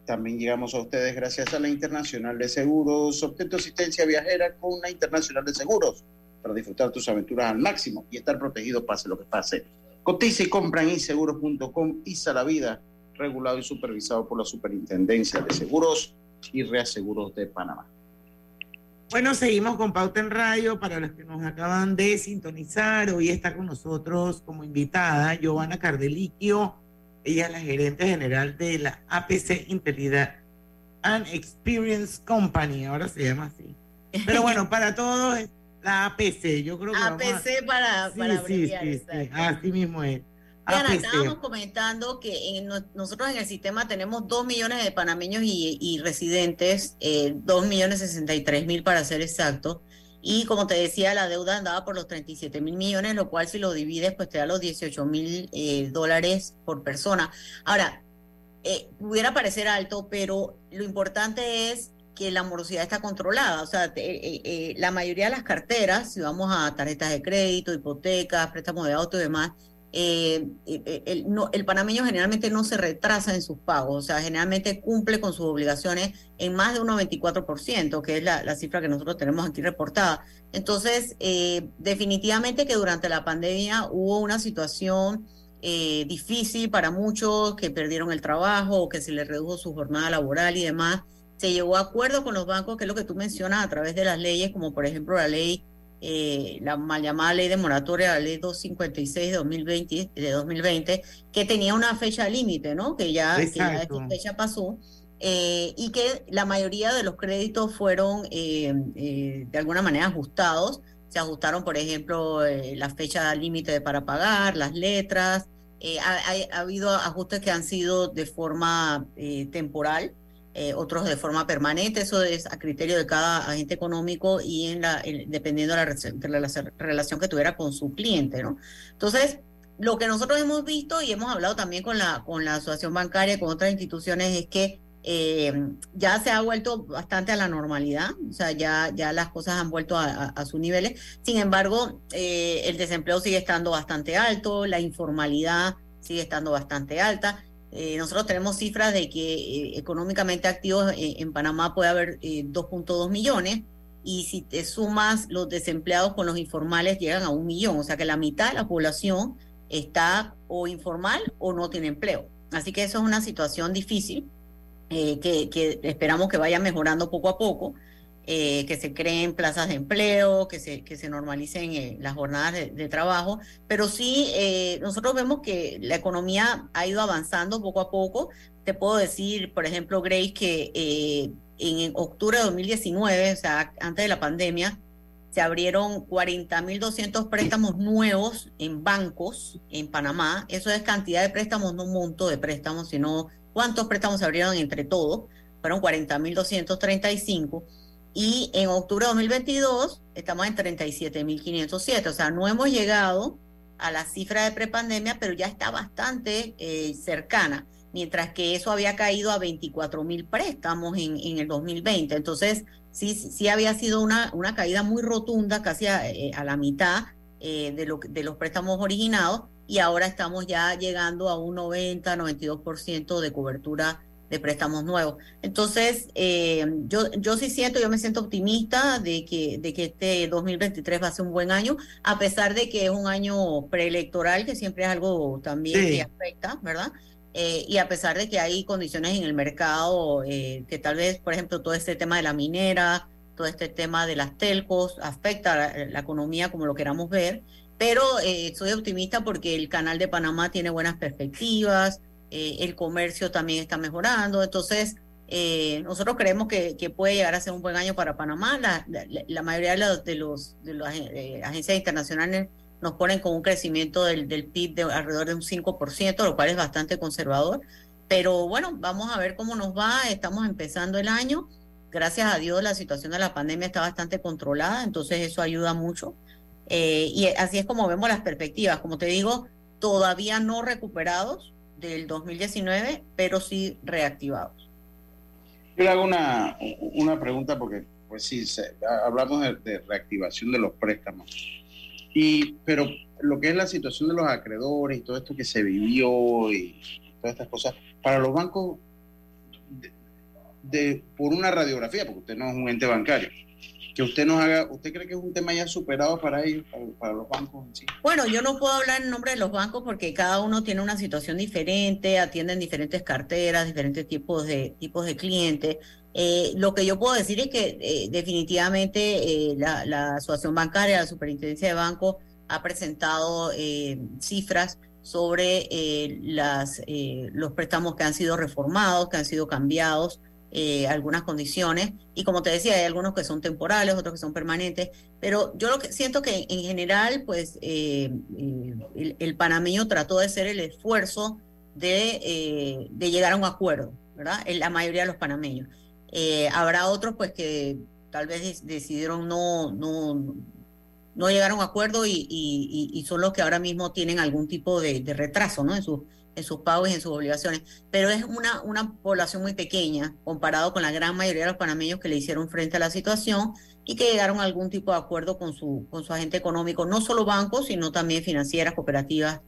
También llegamos a ustedes gracias a la Internacional de Seguros. Obtén asistencia viajera con la Internacional de Seguros para disfrutar tus aventuras al máximo y estar protegido pase lo que pase. Cotiza y compra en inseguros.com. ISA la vida, regulado y supervisado por la Superintendencia de Seguros y Reaseguros de Panamá. Bueno, seguimos con Pauta en Radio. Para los que nos acaban de sintonizar, hoy está con nosotros como invitada Giovanna Cardeliquio. Ella es la gerente general de la APC Integridad and Experience Company, ahora se llama así. Pero bueno, para todos es la APC, yo creo que vamos a- APC para, Sí, para abreviar, sí, así mismo es. Diana, APC. estábamos comentando que en nosotros en el sistema tenemos 2 millones de panameños y, y residentes, eh, 2 millones 63 mil para ser exacto. Y como te decía, la deuda andaba por los 37 mil millones, lo cual si lo divides, pues te da los 18 mil eh, dólares por persona. Ahora, eh, pudiera parecer alto, pero lo importante es que la morosidad está controlada. O sea, eh, eh, la mayoría de las carteras, si vamos a tarjetas de crédito, hipotecas, préstamos de auto y demás, eh, eh, el, no- el panameño generalmente no se retrasa en sus pagos, o sea, generalmente cumple con sus obligaciones en más de un 94%, que es la, la cifra que nosotros tenemos aquí reportada. Entonces, eh, definitivamente que durante la pandemia hubo una situación eh, difícil para muchos que perdieron el trabajo o que se les redujo su jornada laboral y demás. Se llegó a acuerdo con los bancos, que es lo que tú mencionas, a través de las leyes, como por ejemplo la ley eh, la mal llamada ley de moratoria, la ley 256 de 2020, de 2020 que tenía una fecha límite, ¿no? Que ya, que ya esta fecha pasó. eh, y que la mayoría de los créditos fueron eh, eh, de alguna manera ajustados. Se ajustaron, por ejemplo, eh, la fecha límite para pagar, las letras. eh, ha, ha- ha habido ajustes que han sido de forma temporal, eh, otros de forma permanente. Eso es a criterio de cada agente económico y en la, en- dependiendo de la, de la relación que tuviera con su cliente, ¿no? Entonces, lo que nosotros hemos visto y hemos hablado también con la, con la asociación bancaria, con otras instituciones, es que eh, ya se ha vuelto bastante a la normalidad, o sea, ya, ya las cosas han vuelto a, a- a sus niveles. Sin embargo, eh, el desempleo sigue estando bastante alto, la informalidad sigue estando bastante alta. Eh, nosotros tenemos cifras de que eh, económicamente activos eh, en Panamá puede haber eh, 2.2 millones y si te sumas los desempleados con los informales llegan a un millón, o sea que la mitad de la población está o informal o no tiene empleo. Así que eso es una situación difícil eh, que, que esperamos que vaya mejorando poco a poco, eh, que se creen plazas de empleo, que se, que se normalicen eh, las jornadas de, de trabajo, pero sí eh, nosotros vemos que la economía ha ido avanzando poco a poco. Te puedo decir, por ejemplo, Grace, que eh, en octubre de 2019, o sea, antes de la pandemia, se abrieron 40.200 préstamos nuevos en bancos en Panamá. Eso es cantidad de préstamos, no monto de préstamos, sino cuántos préstamos se abrieron entre todos. Fueron 40.235. Y en octubre de 2022 estamos en 37.507. O sea, no hemos llegado a la cifra de prepandemia, pero ya está bastante eh, cercana. Mientras que eso había caído a 24.000 préstamos en, en el 2020. Entonces, sí, sí había sido una, una caída muy rotunda, casi a, eh, a la mitad eh, de, lo, de los préstamos originados, y ahora estamos ya llegando a un 90-92% de cobertura de préstamos nuevos. Entonces, eh, yo, yo sí siento, yo me siento optimista de que, de que este 2023 va a ser un buen año, a pesar de que es un año preelectoral, que siempre es algo también Sí. que afecta, ¿verdad? Eh, y a pesar de que hay condiciones en el mercado, eh, que tal vez, por ejemplo, todo este tema de la minera, todo este tema de las telcos, afecta a la, la economía como lo queramos ver, pero eh, soy optimista porque el canal de Panamá tiene buenas perspectivas, eh, el comercio también está mejorando, entonces eh, nosotros creemos que, que puede llegar a ser un buen año para Panamá. La, la, la mayoría de los, de los, de las eh, agencias internacionales nos ponen con un crecimiento del, del PIB de alrededor de un 5%, lo cual es bastante conservador. Pero bueno, vamos a ver cómo nos va. Estamos empezando el año. Gracias a Dios la situación de la pandemia está bastante controlada, entonces eso ayuda mucho. Eh, y así es como vemos las perspectivas. Como te digo, todavía no recuperados del 2019, pero sí reactivados. Yo le hago una, una pregunta porque, pues sí, se, hablamos de, de, reactivación de los préstamos. Y, pero lo que es la situación de los acreedores y todo esto que se vivió y todas estas cosas, para los bancos de, de- por una radiografía, porque usted no es un ente bancario, usted nos haga, ¿usted cree que es un tema ya superado para ellos, para, los bancos? Bueno, yo no puedo hablar en nombre de los bancos porque cada uno tiene una situación diferente, atienden diferentes carteras, diferentes tipos de tipos de clientes. Eh, lo que yo puedo decir es que eh, definitivamente eh, la, la Asociación Bancaria, la Superintendencia de Bancos ha presentado cifras sobre las, los préstamos que han sido reformados, que han sido cambiados, eh, algunas condiciones. Y como te decía, hay algunos que son temporales, otros que son permanentes. Pero yo lo que siento que en general, pues eh, eh, el, el panameño trató de hacer el esfuerzo de, eh, de llegar a un acuerdo, ¿verdad? En la mayoría de los panameños. Eh, habrá otros, pues, que tal vez decidieron no, no, no llegar a un acuerdo y, y- y- son los que ahora mismo tienen algún tipo de, de retraso, ¿no? En en sus pagos y en sus obligaciones. Pero es una, una población muy pequeña comparado con la gran mayoría de los panameños que le hicieron frente a la situación y que llegaron a algún tipo de acuerdo con su, con su agente económico, no solo bancos, sino también financieras, cooperativas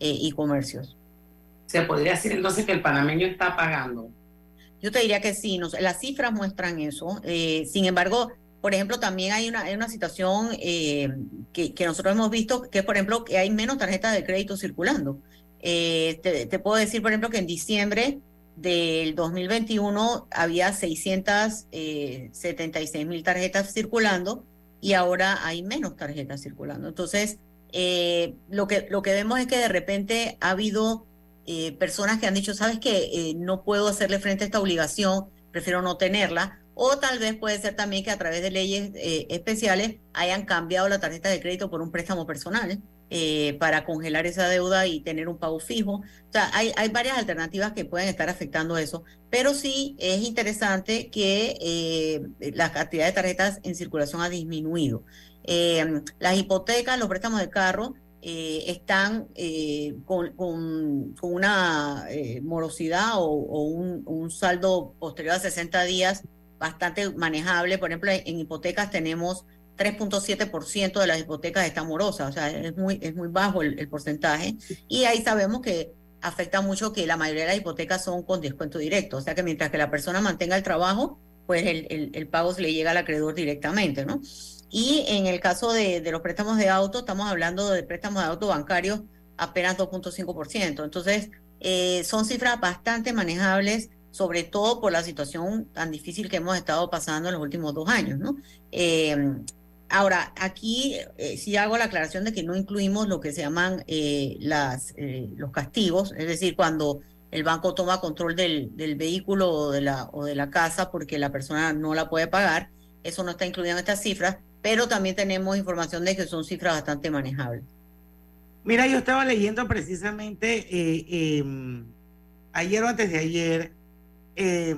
eh, y comercios. Se podría decir entonces que el panameño está pagando. Yo te diría que sí, no las cifras muestran eso. eh, sin embargo, por ejemplo, también hay una, hay una situación eh, que, que nosotros hemos visto, que es, por ejemplo, que hay menos tarjetas de crédito circulando. Eh, te, puedo decir, por ejemplo, que en diciembre del 2021 había 676 mil tarjetas circulando y ahora hay menos tarjetas circulando. Entonces, eh, lo, que, lo que vemos es que de repente ha habido eh, personas que han dicho, sabes que no puedo hacerle frente a esta obligación, prefiero no tenerla, o tal vez puede ser también que a través de leyes eh, especiales hayan cambiado la tarjeta de crédito por un préstamo personal eh, para congelar esa deuda y tener un pago fijo. O sea, hay, hay varias alternativas que pueden estar afectando eso, pero sí es interesante que eh, la cantidad de tarjetas en circulación ha disminuido. Eh, las hipotecas, los préstamos de carro, eh, están eh, con, con- con una eh, morosidad o, o un, un saldo posterior a 60 días bastante manejable. Por ejemplo, en, en hipotecas tenemos 3.7% de las hipotecas están morosas, o sea, es muy, es muy bajo el, el porcentaje. Y ahí sabemos que afecta mucho que la mayoría de las hipotecas son con descuento directo, o sea que mientras que la persona mantenga el trabajo, pues el, el- el pago se le llega al acreedor directamente, ¿no? Y en el caso de, de los préstamos de auto, estamos hablando de préstamos de auto bancarios apenas 2.5%. Entonces, eh, son cifras bastante manejables, sobre todo por la situación tan difícil que hemos estado pasando en los últimos dos años, ¿no? Eh, ahora, aquí eh, sí hago la aclaración de que no incluimos lo que se llaman eh, eh, los castigos, es decir, cuando el banco toma control del, vehículo o de, la, o de la casa porque la persona no la puede pagar, eso no está incluido en estas cifras, pero también tenemos información de que son cifras bastante manejables. Mira, yo estaba leyendo precisamente eh, ayer o antes de ayer eh,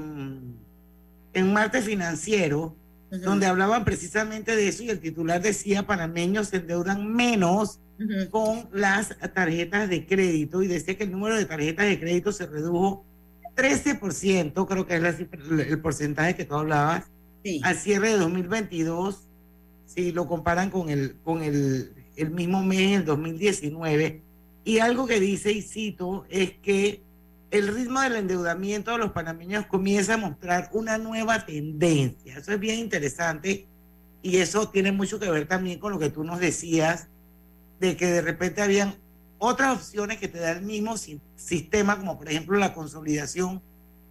en Martes Financiero, donde hablaban precisamente de eso y el titular decía panameños se endeudan menos con las tarjetas de crédito y decía que el número de tarjetas de crédito se redujo 13%, creo que es la el porcentaje que tú hablabas, al cierre de 2022, si lo comparan con el, con el, el mismo mes, el 2019. Y algo que dice, y cito, es que el ritmo del endeudamiento de los panameños comienza a mostrar una nueva tendencia. Eso es bien interesante y eso tiene mucho que ver también con lo que tú nos decías, de que de repente habían otras opciones que te da el mismo si- sistema, como por ejemplo la consolidación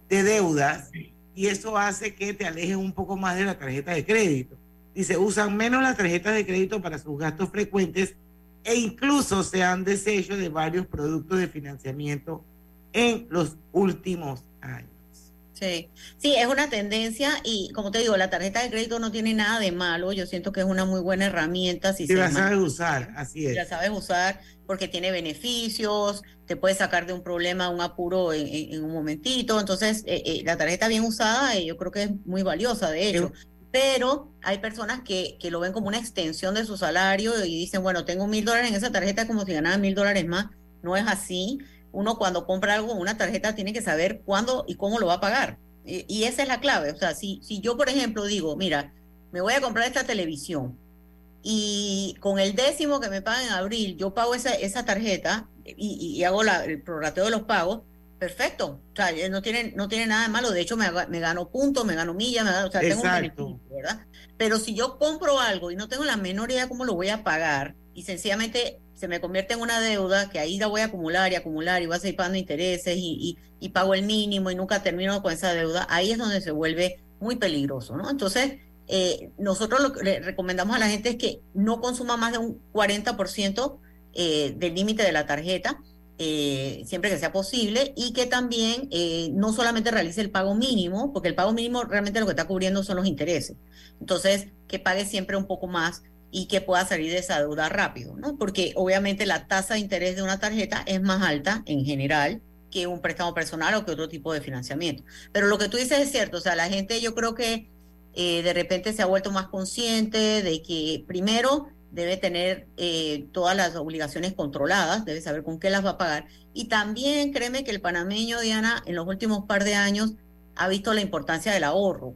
de deudas, y eso hace que te alejes un poco más de la tarjeta de crédito. Dice, usan menos las tarjetas de crédito para sus gastos frecuentes e incluso se han deshecho de varios productos de financiamiento en los últimos años. Sí, sí, es una tendencia y como te digo, la tarjeta de crédito no tiene nada de malo. Yo siento que es una muy buena herramienta si Si la sabes usar, así si es. la sabes usar porque tiene beneficios, te puede sacar de un problema, un apuro en, en- en un momentito. Entonces, eh, eh, la tarjeta bien usada, eh, yo creo que es muy valiosa, de hecho. Pero hay personas que, que lo ven como una extensión de su salario y dicen, bueno, tengo mil dólares en esa tarjeta como si ganara mil dólares más. No es así. Uno cuando compra algo una tarjeta tiene que saber cuándo y cómo lo va a pagar. Y, y esa es la clave. O sea, si, si yo, por ejemplo, digo, mira, me voy a comprar esta televisión y con el décimo que me pagan en abril, yo pago esa, esa tarjeta y, y- hago la- el prorrateo de los pagos, perfecto. O sea, eh, no tiene, no tiene nada de malo. De hecho, me, me gano puntos, me gano millas, me gano, o sea, tengo un Exacto. beneficio, ¿verdad? Pero si yo compro algo y no tengo la menor idea cómo lo voy a pagar y sencillamente se me convierte en una deuda que ahí la voy a acumular y acumular y voy a seguir pagando intereses y, y, pago el mínimo y nunca termino con esa deuda, ahí es donde se vuelve muy peligroso, ¿no? Entonces, eh, nosotros lo que le recomendamos a la gente es que no consuma más de un 40% eh, del límite de la tarjeta, eh, siempre que sea posible, y que también eh, no solamente realice el pago mínimo, porque el pago mínimo realmente lo que está cubriendo son los intereses. Entonces, que pague siempre un poco más y que pueda salir de esa deuda rápido, ¿no? Porque obviamente la tasa de interés de una tarjeta es más alta en general que un préstamo personal o que otro tipo de financiamiento. Pero lo que tú dices es cierto, o sea, la gente yo creo que eh, de repente se ha vuelto más consciente de que primero debe tener eh, todas las obligaciones controladas, debe saber con qué las va a pagar. Y también créeme que el panameño, Diana, en los últimos par de años ha visto la importancia del ahorro,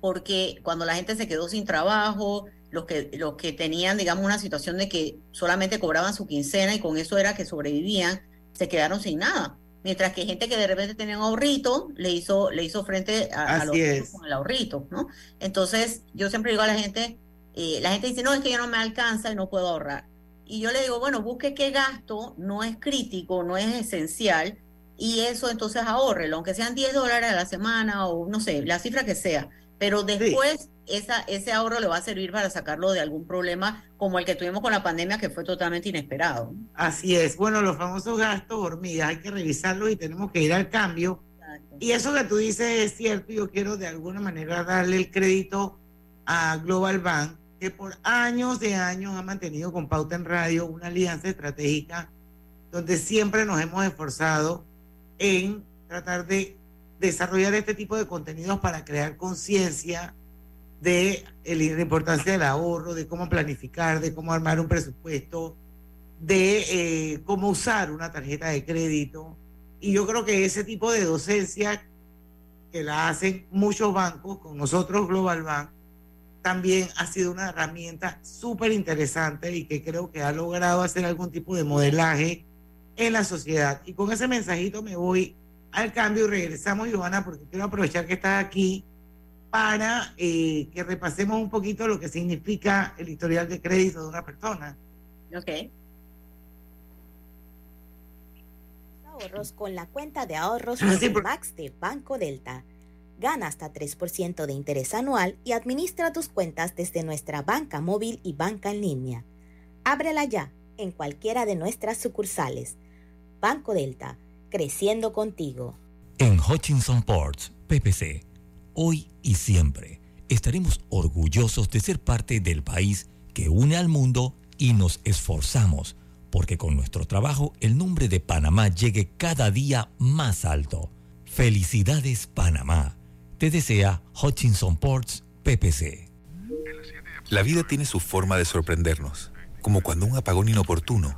porque cuando la gente se quedó sin trabajo, los que, los que tenían, digamos, una situación de que solamente cobraban su quincena y con eso era que sobrevivían, se quedaron sin nada. Mientras que gente que de repente tenía un ahorrito, le hizo, le hizo frente a, a los es. con el ahorrito, ¿no? Entonces, yo siempre digo a la gente, eh, la gente dice, no, es que yo no me alcanza y no puedo ahorrar. Y yo le digo, bueno, busque qué gasto no es crítico, no es esencial, y eso entonces ahórrelo, aunque sean 10 dólares a la semana o no sé, la cifra que sea. Pero después esa, ese ahorro le va a servir para sacarlo de algún problema como el que tuvimos con la pandemia, que fue totalmente inesperado. Así es. Bueno, los famosos gastos hormigas hay que revisarlos y tenemos que ir al cambio. Y eso que tú dices es cierto. Yo quiero de alguna manera darle el crédito a Global Bank, que por años de años ha mantenido con Pauta en Radio una alianza estratégica donde siempre nos hemos esforzado en tratar de desarrollar este tipo de contenidos para crear conciencia de la importancia del ahorro, de cómo planificar, de cómo armar un presupuesto, de eh, cómo usar una tarjeta de crédito. Y yo creo que ese tipo de docencia que la hacen muchos bancos, con nosotros Global Bank, también ha sido una herramienta súper interesante y que creo que ha logrado hacer algún tipo de modelaje en la sociedad. Y con ese mensajito me voy al cambio y regresamos, Giovanna, porque quiero aprovechar que estás aquí para eh, que repasemos un poquito lo que significa el historial de crédito de una persona. Ok. ahorros con la cuenta de ahorros Ah, sí, Max de Banco Delta. Gana hasta 3% de interés anual y administra tus cuentas desde nuestra banca móvil y banca en línea. Ábrela ya en cualquiera de nuestras sucursales. Banco Delta, creciendo contigo. En Hutchinson Ports, PPC, hoy y siempre estaremos orgullosos de ser parte del país que une al mundo y nos esforzamos porque con nuestro trabajo el nombre de Panamá llegue cada día más alto. Felicidades Panamá. Te desea Hutchinson Ports PPC. La vida tiene su forma de sorprendernos, como cuando un apagón inoportuno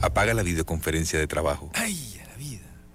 apaga la videoconferencia de trabajo. ¡Ay!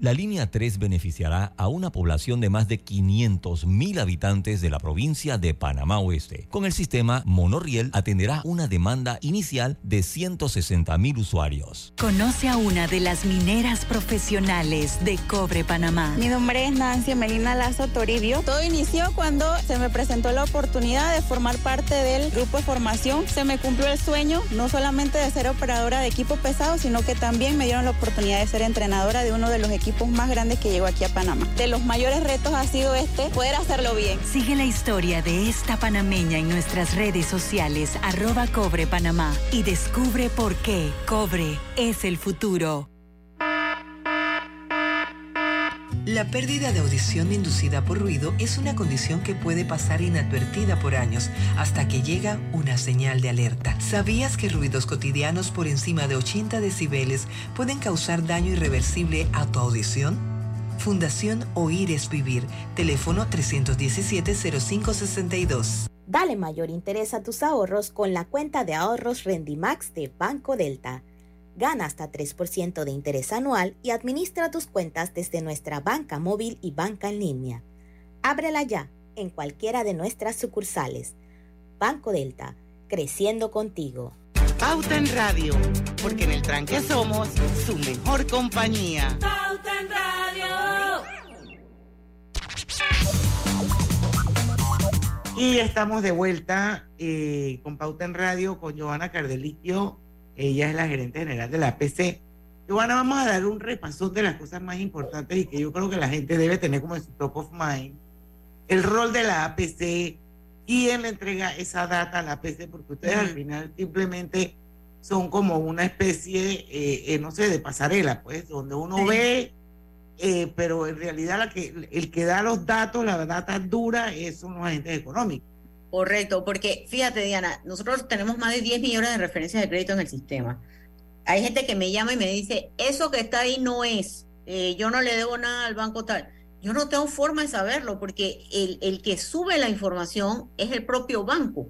La línea 3 beneficiará a una población de más de 500 mil habitantes de la provincia de Panamá Oeste. Con el sistema, Monorriel atenderá una demanda inicial de 160 mil usuarios. Conoce a una de las mineras profesionales de Cobre Panamá. Mi nombre es Nancy Melina Lazo Toribio. Todo inició cuando se me presentó la oportunidad de formar parte del grupo de formación. Se me cumplió el sueño, no solamente de ser operadora de equipo pesado, sino que también me dieron la oportunidad de ser entrenadora de uno de los equipos más grandes que llegó aquí a Panamá. De los mayores retos ha sido este, poder hacerlo bien. Sigue la historia de esta panameña en nuestras redes sociales, arroba Cobre Panamá, y descubre por qué Cobre es el futuro. La pérdida de audición inducida por ruido es una condición que puede pasar inadvertida por años hasta que llega una señal de alerta. ¿Sabías que ruidos cotidianos por encima de 80 decibeles pueden causar daño irreversible a tu audición? Fundación Oír es Vivir. Teléfono 317-0562. Dale mayor interés a tus ahorros con la cuenta de ahorros Rendimax de Banco Delta. Gana hasta 3% de interés anual y administra tus cuentas desde nuestra banca móvil y banca en línea. Ábrela ya en cualquiera de nuestras sucursales. Banco Delta, creciendo contigo. Pauta en Radio, porque en el tranque somos su mejor compañía. Pauta en Radio. Y estamos de vuelta eh, con Pauta en Radio con Joana Cardelillo. Ella es la gerente general de la APC. Joana, vamos a dar un repasón de las cosas más importantes y que yo creo que la gente debe tener como en su top of mind. El rol de la APC, quién le entrega esa data a la APC, porque ustedes al final simplemente son como una especie, eh, eh, no sé, de pasarela, pues, donde uno Sí. ve, eh, pero en realidad la que, el que da los datos, la data dura, son los agentes económicos. Correcto, porque fíjate, Diana, nosotros tenemos más de 10 millones de referencias de crédito en el sistema. Hay gente que me llama y me dice, eso que está ahí no es, eh, yo no le debo nada al banco tal. Yo no tengo forma de saberlo porque el, el que sube la información es el propio banco,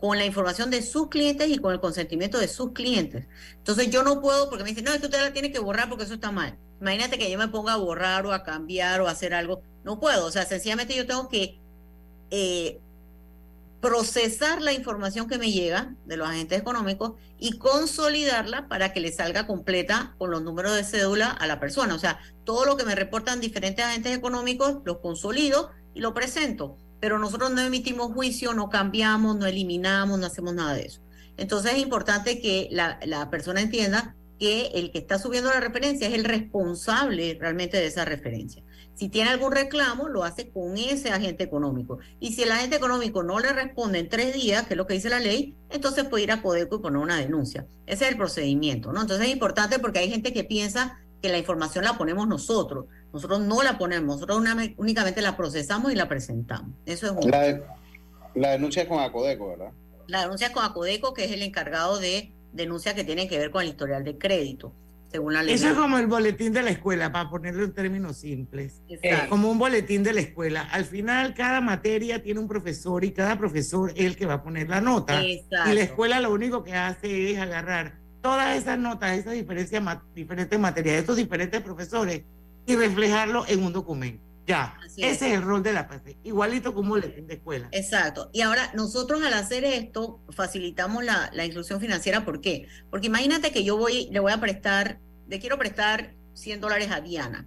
con la información de sus clientes y con el consentimiento de sus clientes. Entonces yo no puedo, porque me dicen, no, esto usted la tiene que borrar porque eso está mal. Imagínate que yo me ponga a borrar o a cambiar o a hacer algo. No puedo, o sea, sencillamente yo tengo que eh, procesar la información que me llega de los agentes económicos y consolidarla para que le salga completa con los números de cédula a la persona. O sea, todo lo que me reportan diferentes agentes económicos, los consolido y lo presento. Pero nosotros no emitimos juicio, no cambiamos, no eliminamos, no hacemos nada de eso. Entonces es importante que la, la persona entienda que el que está subiendo la referencia es el responsable realmente de esa referencia. Si tiene algún reclamo, lo hace con ese agente económico. Y si el agente económico no le responde en tres días, que es lo que dice la ley, entonces puede ir a Codeco y poner una denuncia. Ese es el procedimiento, ¿no? Entonces es importante porque hay gente que piensa que la información la ponemos nosotros. Nosotros no la ponemos, nosotros una- únicamente la procesamos y la presentamos. Eso es un... La, de- la denuncia es con Acodeco, ¿verdad? La denuncia es con Acodeco, que es el encargado de denuncias que tienen que ver con el historial de crédito, según la ley. Eso es como el boletín de la escuela, para ponerlo en términos simples. Exacto. Como un boletín de la escuela. Al final, cada materia tiene un profesor y cada profesor es el que va a poner la nota. Exacto. Y la escuela lo único que hace es agarrar todas esas notas, esas diferencias, diferentes materias, estos diferentes profesores y reflejarlo en un documento. Ya, Así ese es el rol de la PC, igualito como boletín de escuela. Exacto. Y ahora nosotros al hacer esto facilitamos la, la inclusión financiera. ¿Por qué? Porque imagínate que yo voy, le voy a prestar, le quiero prestar 100 dólares a Diana,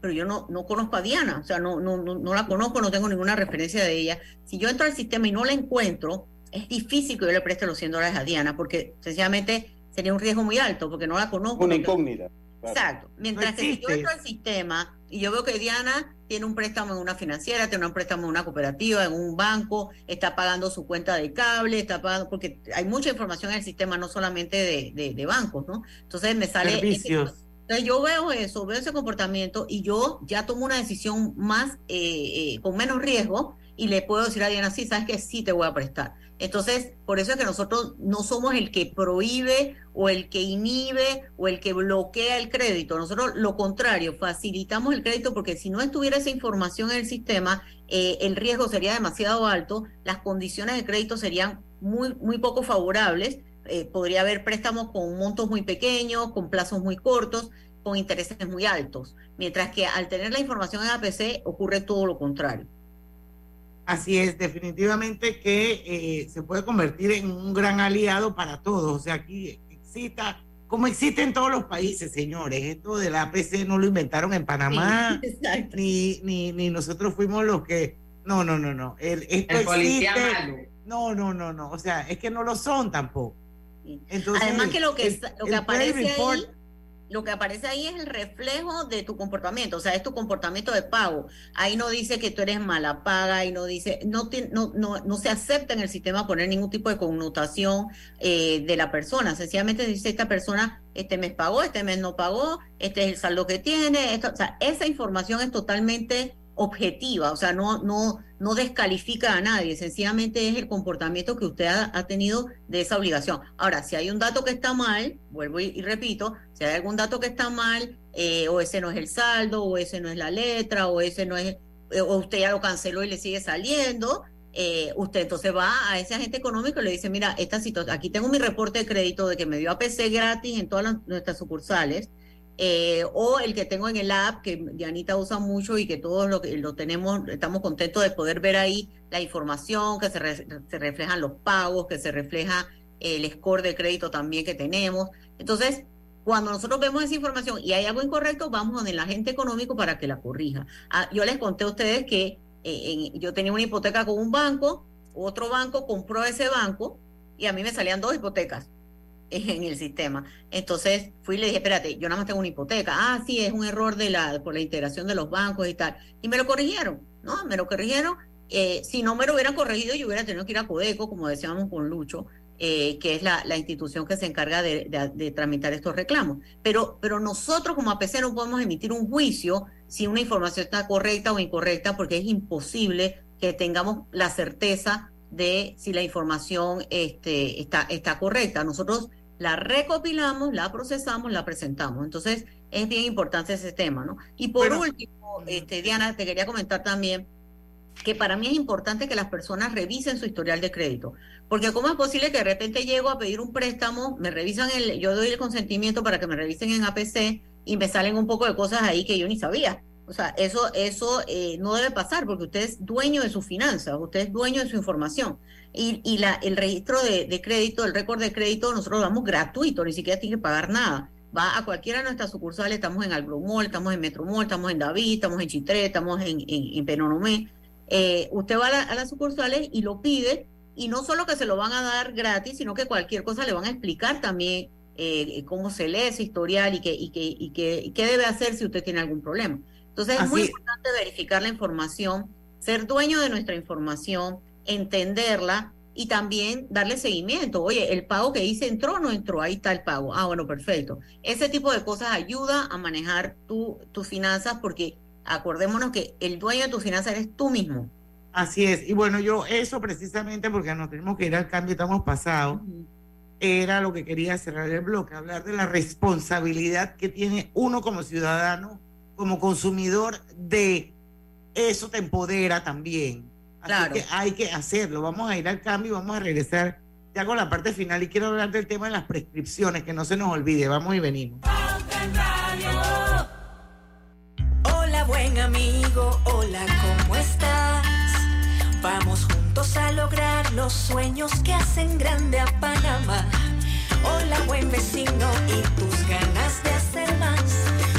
pero yo no, no conozco a Diana, o sea, no, no, no, no la conozco, no tengo ninguna referencia de ella. Si yo entro al sistema y no la encuentro, es difícil que yo le preste los 100 dólares a Diana, porque sencillamente sería un riesgo muy alto, porque no la conozco. Una incógnita. claro. Exacto. Mientras que si yo entro al sistema y yo veo que Diana tiene un préstamo en una financiera, tiene un préstamo en una cooperativa, en un banco, está pagando su cuenta de cable, está pagando, porque hay mucha información en el sistema, no solamente de, de- de bancos, ¿no? Entonces me sale... Servicios. Entonces yo veo eso, veo ese comportamiento y yo ya tomo una decisión más, eh, eh, con menos riesgo y le puedo decir a Diana, sí, sabes que sí te voy a prestar. Entonces, por eso es que nosotros no somos el que prohíbe o el que inhibe o el que bloquea el crédito. Nosotros lo contrario, facilitamos el crédito porque si no estuviera esa información en el sistema, eh, el riesgo sería demasiado alto, las condiciones de crédito serían muy, muy poco favorables. Eh, podría haber préstamos con montos muy pequeños, con plazos muy cortos, con intereses muy altos. Mientras que al tener la información en APC ocurre todo lo contrario. Así es, definitivamente que eh, se puede convertir en un gran aliado para todos. O sea, aquí excita, como existe en todos los países, señores. Esto de la APC no lo inventaron en Panamá, ni, ni, ni nosotros fuimos los que. No, no, no, no. El, esto El policía existe. malo. No, no, no, no. O sea, es que no lo son tampoco. Entonces, Además que lo que, el- lo que aparece ahí, lo que aparece ahí es el reflejo de tu comportamiento, o sea, es tu comportamiento de pago. Ahí no dice que tú eres mala paga, ahí no dice, no, no, no, no se acepta en el sistema poner ningún tipo de connotación eh, de la persona. Sencillamente dice esta persona, este mes pagó, este mes no pagó, este es el saldo que tiene, o sea, esa información es totalmente objetiva, o sea, no, no, no descalifica a nadie, sencillamente es el comportamiento que usted ha, ha tenido de esa obligación. Ahora, si hay un dato que está mal, vuelvo y, y repito, si hay algún dato que está mal, eh, o ese no es el saldo, o ese no es la letra, o ese no es, eh, o usted ya lo canceló y le sigue saliendo, eh, usted entonces va a ese agente económico y le dice, mira, esta situación, aquí tengo mi reporte de crédito de que me dio APC gratis en todas las- nuestras sucursales, eh, o el que tengo en el app, que Dianita usa mucho y que todos lo, lo tenemos, estamos contentos de poder ver ahí la información, que se, re- se reflejan los pagos, que se refleja el score de crédito también que tenemos. Entonces, cuando nosotros vemos esa información y hay algo incorrecto, vamos con el agente económico para que la corrija. Ah, yo les conté a ustedes que eh, yo tenía una hipoteca con un banco, otro banco compró ese banco y a mí me salían dos hipotecas en el sistema. Entonces fui y le dije, espérate, yo nada más tengo una hipoteca. Ah, sí, es un error de la, por la integración de los bancos y tal. Y me lo corrigieron, ¿no? Me lo corrigieron. Eh, si no me lo hubieran corregido, yo hubiera tenido que ir a Codeco, como decíamos con Lucho, eh, que es la, institución que se encarga de, de- de tramitar estos reclamos. Pero, pero nosotros como APC no podemos emitir un juicio si una información está correcta o incorrecta, porque es imposible que tengamos la certeza de si la información este, está, está correcta. Nosotros la recopilamos, la procesamos, la presentamos. Entonces, es bien importante ese tema, ¿no? Y por último, este, Diana, te quería comentar también que para mí es importante que las personas revisen su historial de crédito. Porque ¿cómo es posible que de repente llego a pedir un préstamo, me revisan el, yo doy el consentimiento para que me revisen en APC y me salen un poco de cosas ahí que yo ni sabía? O sea, eso, eso eh, no debe pasar porque usted es dueño de sus finanzas, usted es dueño de su información. Y, y la, el registro de, de crédito, el récord de crédito, nosotros lo damos gratuito, ni siquiera tiene que pagar nada. Va a cualquiera de nuestras sucursales, estamos en Albro Mall, estamos en Metro Mall, estamos en David, estamos en Chitré, estamos en, en, en Penonomé. Eh, usted va a, la- a las sucursales y lo pide, y no solo que se lo van a dar gratis, sino que cualquier cosa le van a explicar también eh, cómo se lee ese historial y, que, y, que, y, que, y qué debe hacer si usted tiene algún problema. Entonces es muy importante verificar la información, ser dueño de nuestra información, entenderla y también darle seguimiento. Oye, el pago que hice entró o no entró, ahí está el pago. Ah, bueno, perfecto. Ese tipo de cosas ayuda a manejar tu, tus finanzas porque acordémonos que el dueño de tus finanzas eres tú mismo. Así es. Y bueno, yo eso precisamente porque nos tenemos que ir al cambio, estamos pasados, era lo que quería cerrar el bloque, hablar de la responsabilidad que tiene uno como ciudadano, como consumidor de eso te empodera también. Así Claro. que hay que hacerlo. Vamos a ir al cambio y vamos a regresar ya con la parte final y quiero hablar del tema de las prescripciones, que no se nos olvide. Vamos y venimos. Hola buen amigo, hola, ¿cómo estás? Vamos juntos a lograr los sueños que hacen grande a Panamá. Hola buen vecino y tus ganas de hacer más.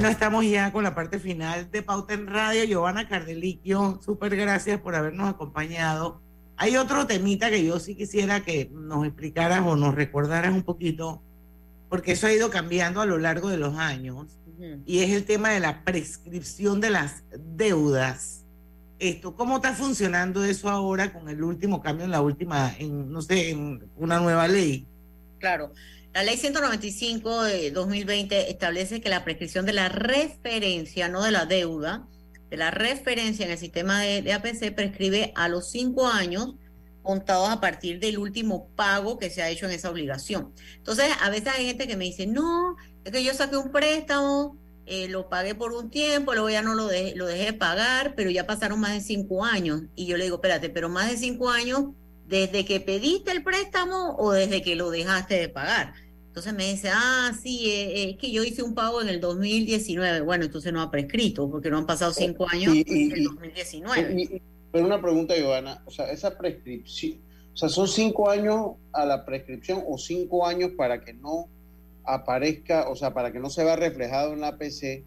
Bueno, estamos ya con la parte final de Pauta en Radio. Giovanna Cardeliquio, súper gracias por habernos acompañado. Hay otro temita que yo sí quisiera que nos explicaras o nos recordaras un poquito, porque eso ha ido cambiando a lo largo de los años, y es el tema de la prescripción de las deudas. Esto, ¿cómo está funcionando eso ahora con el último cambio en la última, en, no sé, en una nueva ley? Claro. La ley 195 de 2020 establece que la prescripción de la referencia, no de la deuda, de la referencia en el sistema de, APC prescribe a los cinco años contados a partir del último pago que se ha hecho en esa obligación. Entonces, a veces hay gente que me dice, no, es que yo saqué un préstamo, eh, lo pagué por un tiempo, luego ya no lo, dejé, lo dejé de pagar, pero ya pasaron más de cinco años. Y yo le digo, espérate, pero más de cinco años desde que pediste el préstamo o desde que lo dejaste de pagar. Entonces me dice, ah, sí, eh, es que yo hice un pago en el 2019. Bueno, entonces no ha prescrito porque no han pasado cinco años Y- y- desde el 2019. Y- y- pero una pregunta, Giovanna, o sea, esa prescripción, o sea, son cinco años a la prescripción o cinco años para que no aparezca, o sea, para que no se vea reflejado en la PC,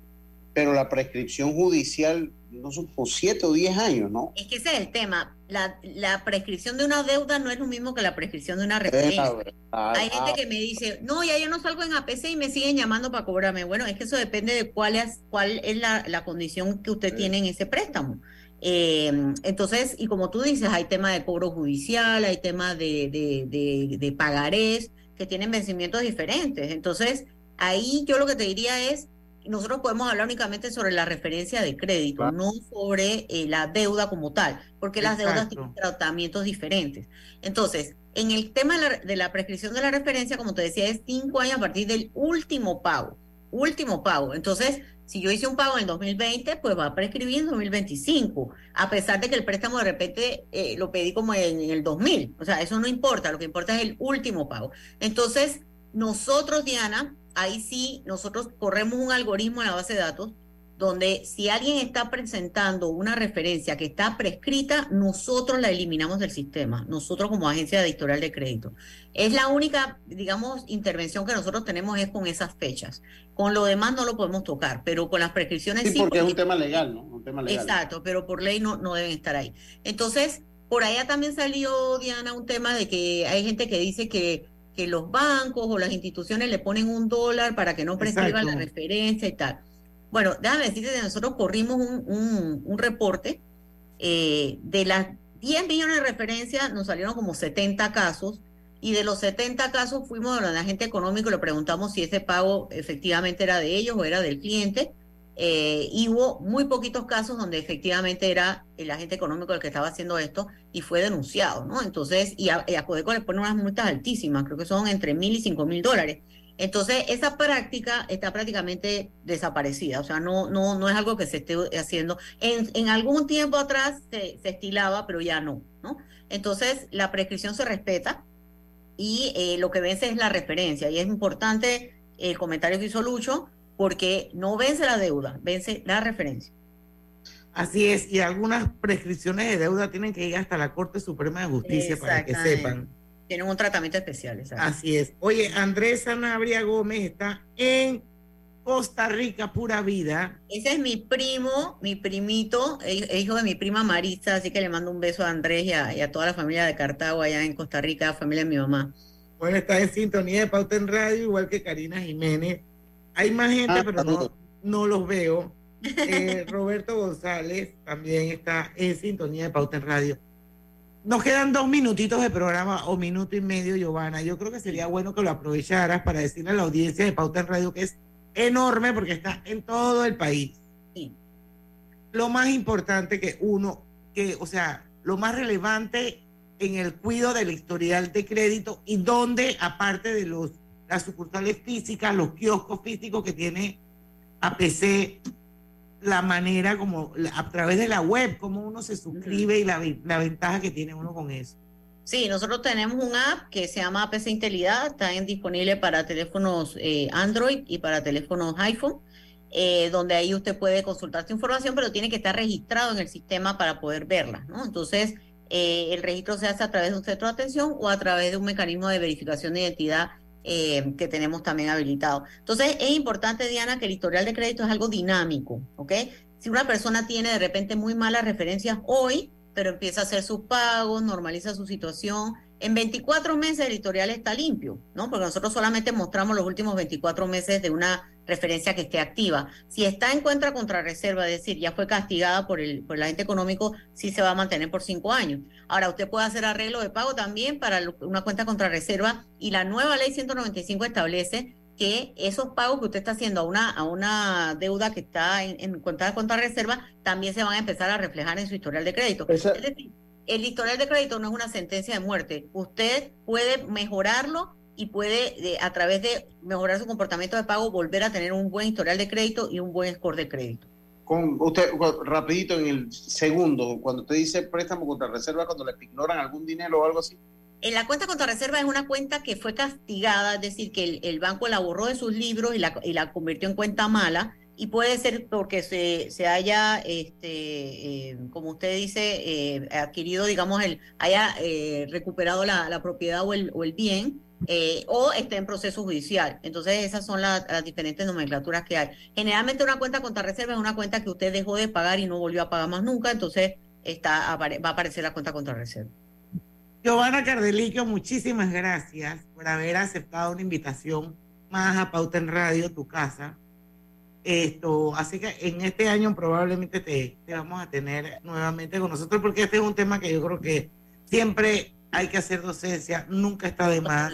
pero la prescripción judicial no son por siete o diez años, ¿no? Es que ese es el tema. La, la prescripción de una deuda no es lo mismo que la prescripción de una referencia. Hay gente que me dice, no, ya yo no salgo en APC y me siguen llamando para cobrarme. Bueno, es que eso depende de cuál es, cuál es la, la condición que usted tiene en ese préstamo. Eh, entonces, y como tú dices, hay tema de cobro judicial, hay tema de, de, de, de pagarés que tienen vencimientos diferentes. Entonces, ahí yo lo que te diría es, nosotros podemos hablar únicamente sobre la referencia de crédito, no sobre eh, la deuda como tal, porque las deudas tienen tratamientos diferentes. Entonces, en el tema de la, de la prescripción de la referencia, como te decía, es cinco años a partir del último pago. Último pago. Entonces, si yo hice un pago en el 2020, pues va a prescribir en 2025, a pesar de que el préstamo de repente eh, lo pedí como en, en el 2000. O sea, eso no importa, lo que importa es el último pago. Entonces, nosotros, Diana, ahí sí, nosotros corremos un algoritmo en la base de datos donde si alguien está presentando una referencia que está prescrita, nosotros la eliminamos del sistema, nosotros como agencia de historial de crédito. Es la única, digamos, intervención que nosotros tenemos es con esas fechas. Con lo demás no lo podemos tocar, pero con las prescripciones Sí, sí. porque es un tema legal, ¿no? Un tema legal. Exacto, pero por ley no, no deben estar ahí. Entonces, por allá también salió, Diana, un tema de que hay gente que dice que, que los bancos o las instituciones le ponen un dólar para que no prescriban la Exacto. referencia y tal. Bueno, déjame decirte que nosotros corrimos un, un- un reporte eh, de las 10 millones de referencias, nos salieron como 70 casos. Y de los 70 casos fuimos a la agente económico y le preguntamos si ese pago efectivamente era de ellos o era del cliente. Eh, hubo muy poquitos casos donde efectivamente era el agente económico el que estaba haciendo esto y fue denunciado, ¿no? Entonces, y a, y a Codeco le ponen unas multas altísimas, creo que son entre mil y cinco mil dólares. Entonces, esa práctica está prácticamente desaparecida, o sea, no, no, no es algo que se esté haciendo. En, algún tiempo atrás se, se estilaba, pero ya no, ¿no? Entonces, la prescripción se respeta y eh, lo que vence es la referencia. Y es importante el comentario que hizo Lucho, porque no vence la deuda, vence la referencia. Así es, y algunas prescripciones de deuda tienen que ir hasta la Corte Suprema de Justicia para que sepan. Tienen un tratamiento especial. exacto. Así es. Oye, Andrés Sanabria Gómez está en Costa Rica, pura vida. Ese es mi primo, mi primito, hijo de mi prima Marisa, así que le mando un beso a Andrés y a, y a toda la familia de Cartago allá en Costa Rica, familia de mi mamá. Bueno, está en sintonía de Pauta en Radio, igual que Karina Jiménez. Hay más gente, Ah, pero no, no los veo. Eh, Roberto González también está en sintonía de Pauta en Radio. Nos quedan dos minutitos de programa o minuto y medio, Giovanna. Yo creo que sería bueno que lo aprovecharas para decirle a la audiencia de Pauta en Radio que es enorme porque está en todo el país. Lo más importante que uno, que, o sea, lo más relevante en el cuidado del historial de crédito y donde, aparte de los, las sucursales físicas, los kioscos físicos que tiene APC, la manera como a través de la web, cómo uno se suscribe y la, la ventaja que tiene uno con eso. Sí, nosotros tenemos un app que se llama PC Intelidad, está disponible para teléfonos eh, Android y para teléfonos iPhone, eh, donde ahí usted puede consultar su información, pero tiene que estar registrado en el sistema para poder verla, ¿no? Entonces, eh, el registro se hace a través de un centro de atención o a través de un mecanismo de verificación de identidad que tenemos también habilitado. Entonces, es importante, Diana, que el historial de crédito es algo dinámico, ¿ok? Si una persona tiene de repente muy malas referencias hoy, pero empieza a hacer sus pagos, normaliza su situación. En 24 meses el historial está limpio, ¿no? Porque nosotros solamente mostramos los últimos 24 meses de una referencia que esté activa. Si está en cuenta contra reserva, es decir, ya fue castigada por el, por el agente económico, sí se va a mantener por cinco años. Ahora, usted puede hacer arreglo de pago también para una cuenta contra reserva y la nueva ley 195 establece que esos pagos que usted está haciendo a una, a una deuda que está en, cuenta de cuenta reserva también se van a empezar a reflejar en su historial de crédito. Es decir, el historial de crédito no es una sentencia de muerte. Usted puede mejorarlo y puede, a través de mejorar su comportamiento de pago, volver a tener un buen historial de crédito y un buen score de crédito. Con usted, rapidito, en el segundo, cuando usted dice préstamo contra reserva, cuando le ignoran algún dinero o algo así. En la cuenta contra reserva es una cuenta que fue castigada, es decir, que el, banco la borró de sus libros y la, y la, convirtió en cuenta mala. Y puede ser porque se, se haya, este, eh, como usted dice, eh, adquirido, digamos, el, haya eh, recuperado la, la, propiedad o el, o el bien, o esté en proceso judicial. Entonces, esas son las diferentes nomenclaturas que hay. Generalmente una cuenta contra reserva es una cuenta que usted dejó de pagar y no volvió a pagar más nunca, entonces está, va a aparecer la cuenta contra reserva. Giovanna Cardelico, muchísimas gracias por haber aceptado una invitación más a Pauta en Radio, tu casa. Esto, así que en este año probablemente te, vamos a tener nuevamente con nosotros porque este es un tema que yo creo que siempre hay que hacer docencia, nunca está de más,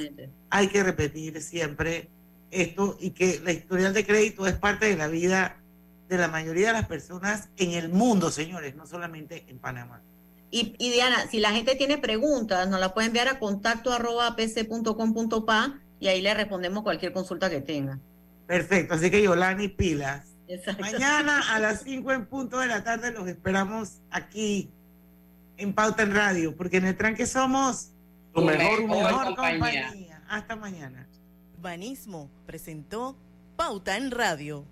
hay que repetir siempre esto y que la historial de crédito es parte de la vida de la mayoría de las personas en el mundo, señores, no solamente en Panamá. Y, Diana, si la gente tiene preguntas, nos la puede enviar a contacto arroba pc.com.pa y ahí le respondemos cualquier consulta que tenga. Perfecto, así que Yolani, pilas. Mañana a las 5 en punto de la tarde los esperamos aquí en Pauta en Radio, porque en el tranque somos tu mejor, mejor, compañía. Hasta mañana. Banismo presentó Pauta en Radio.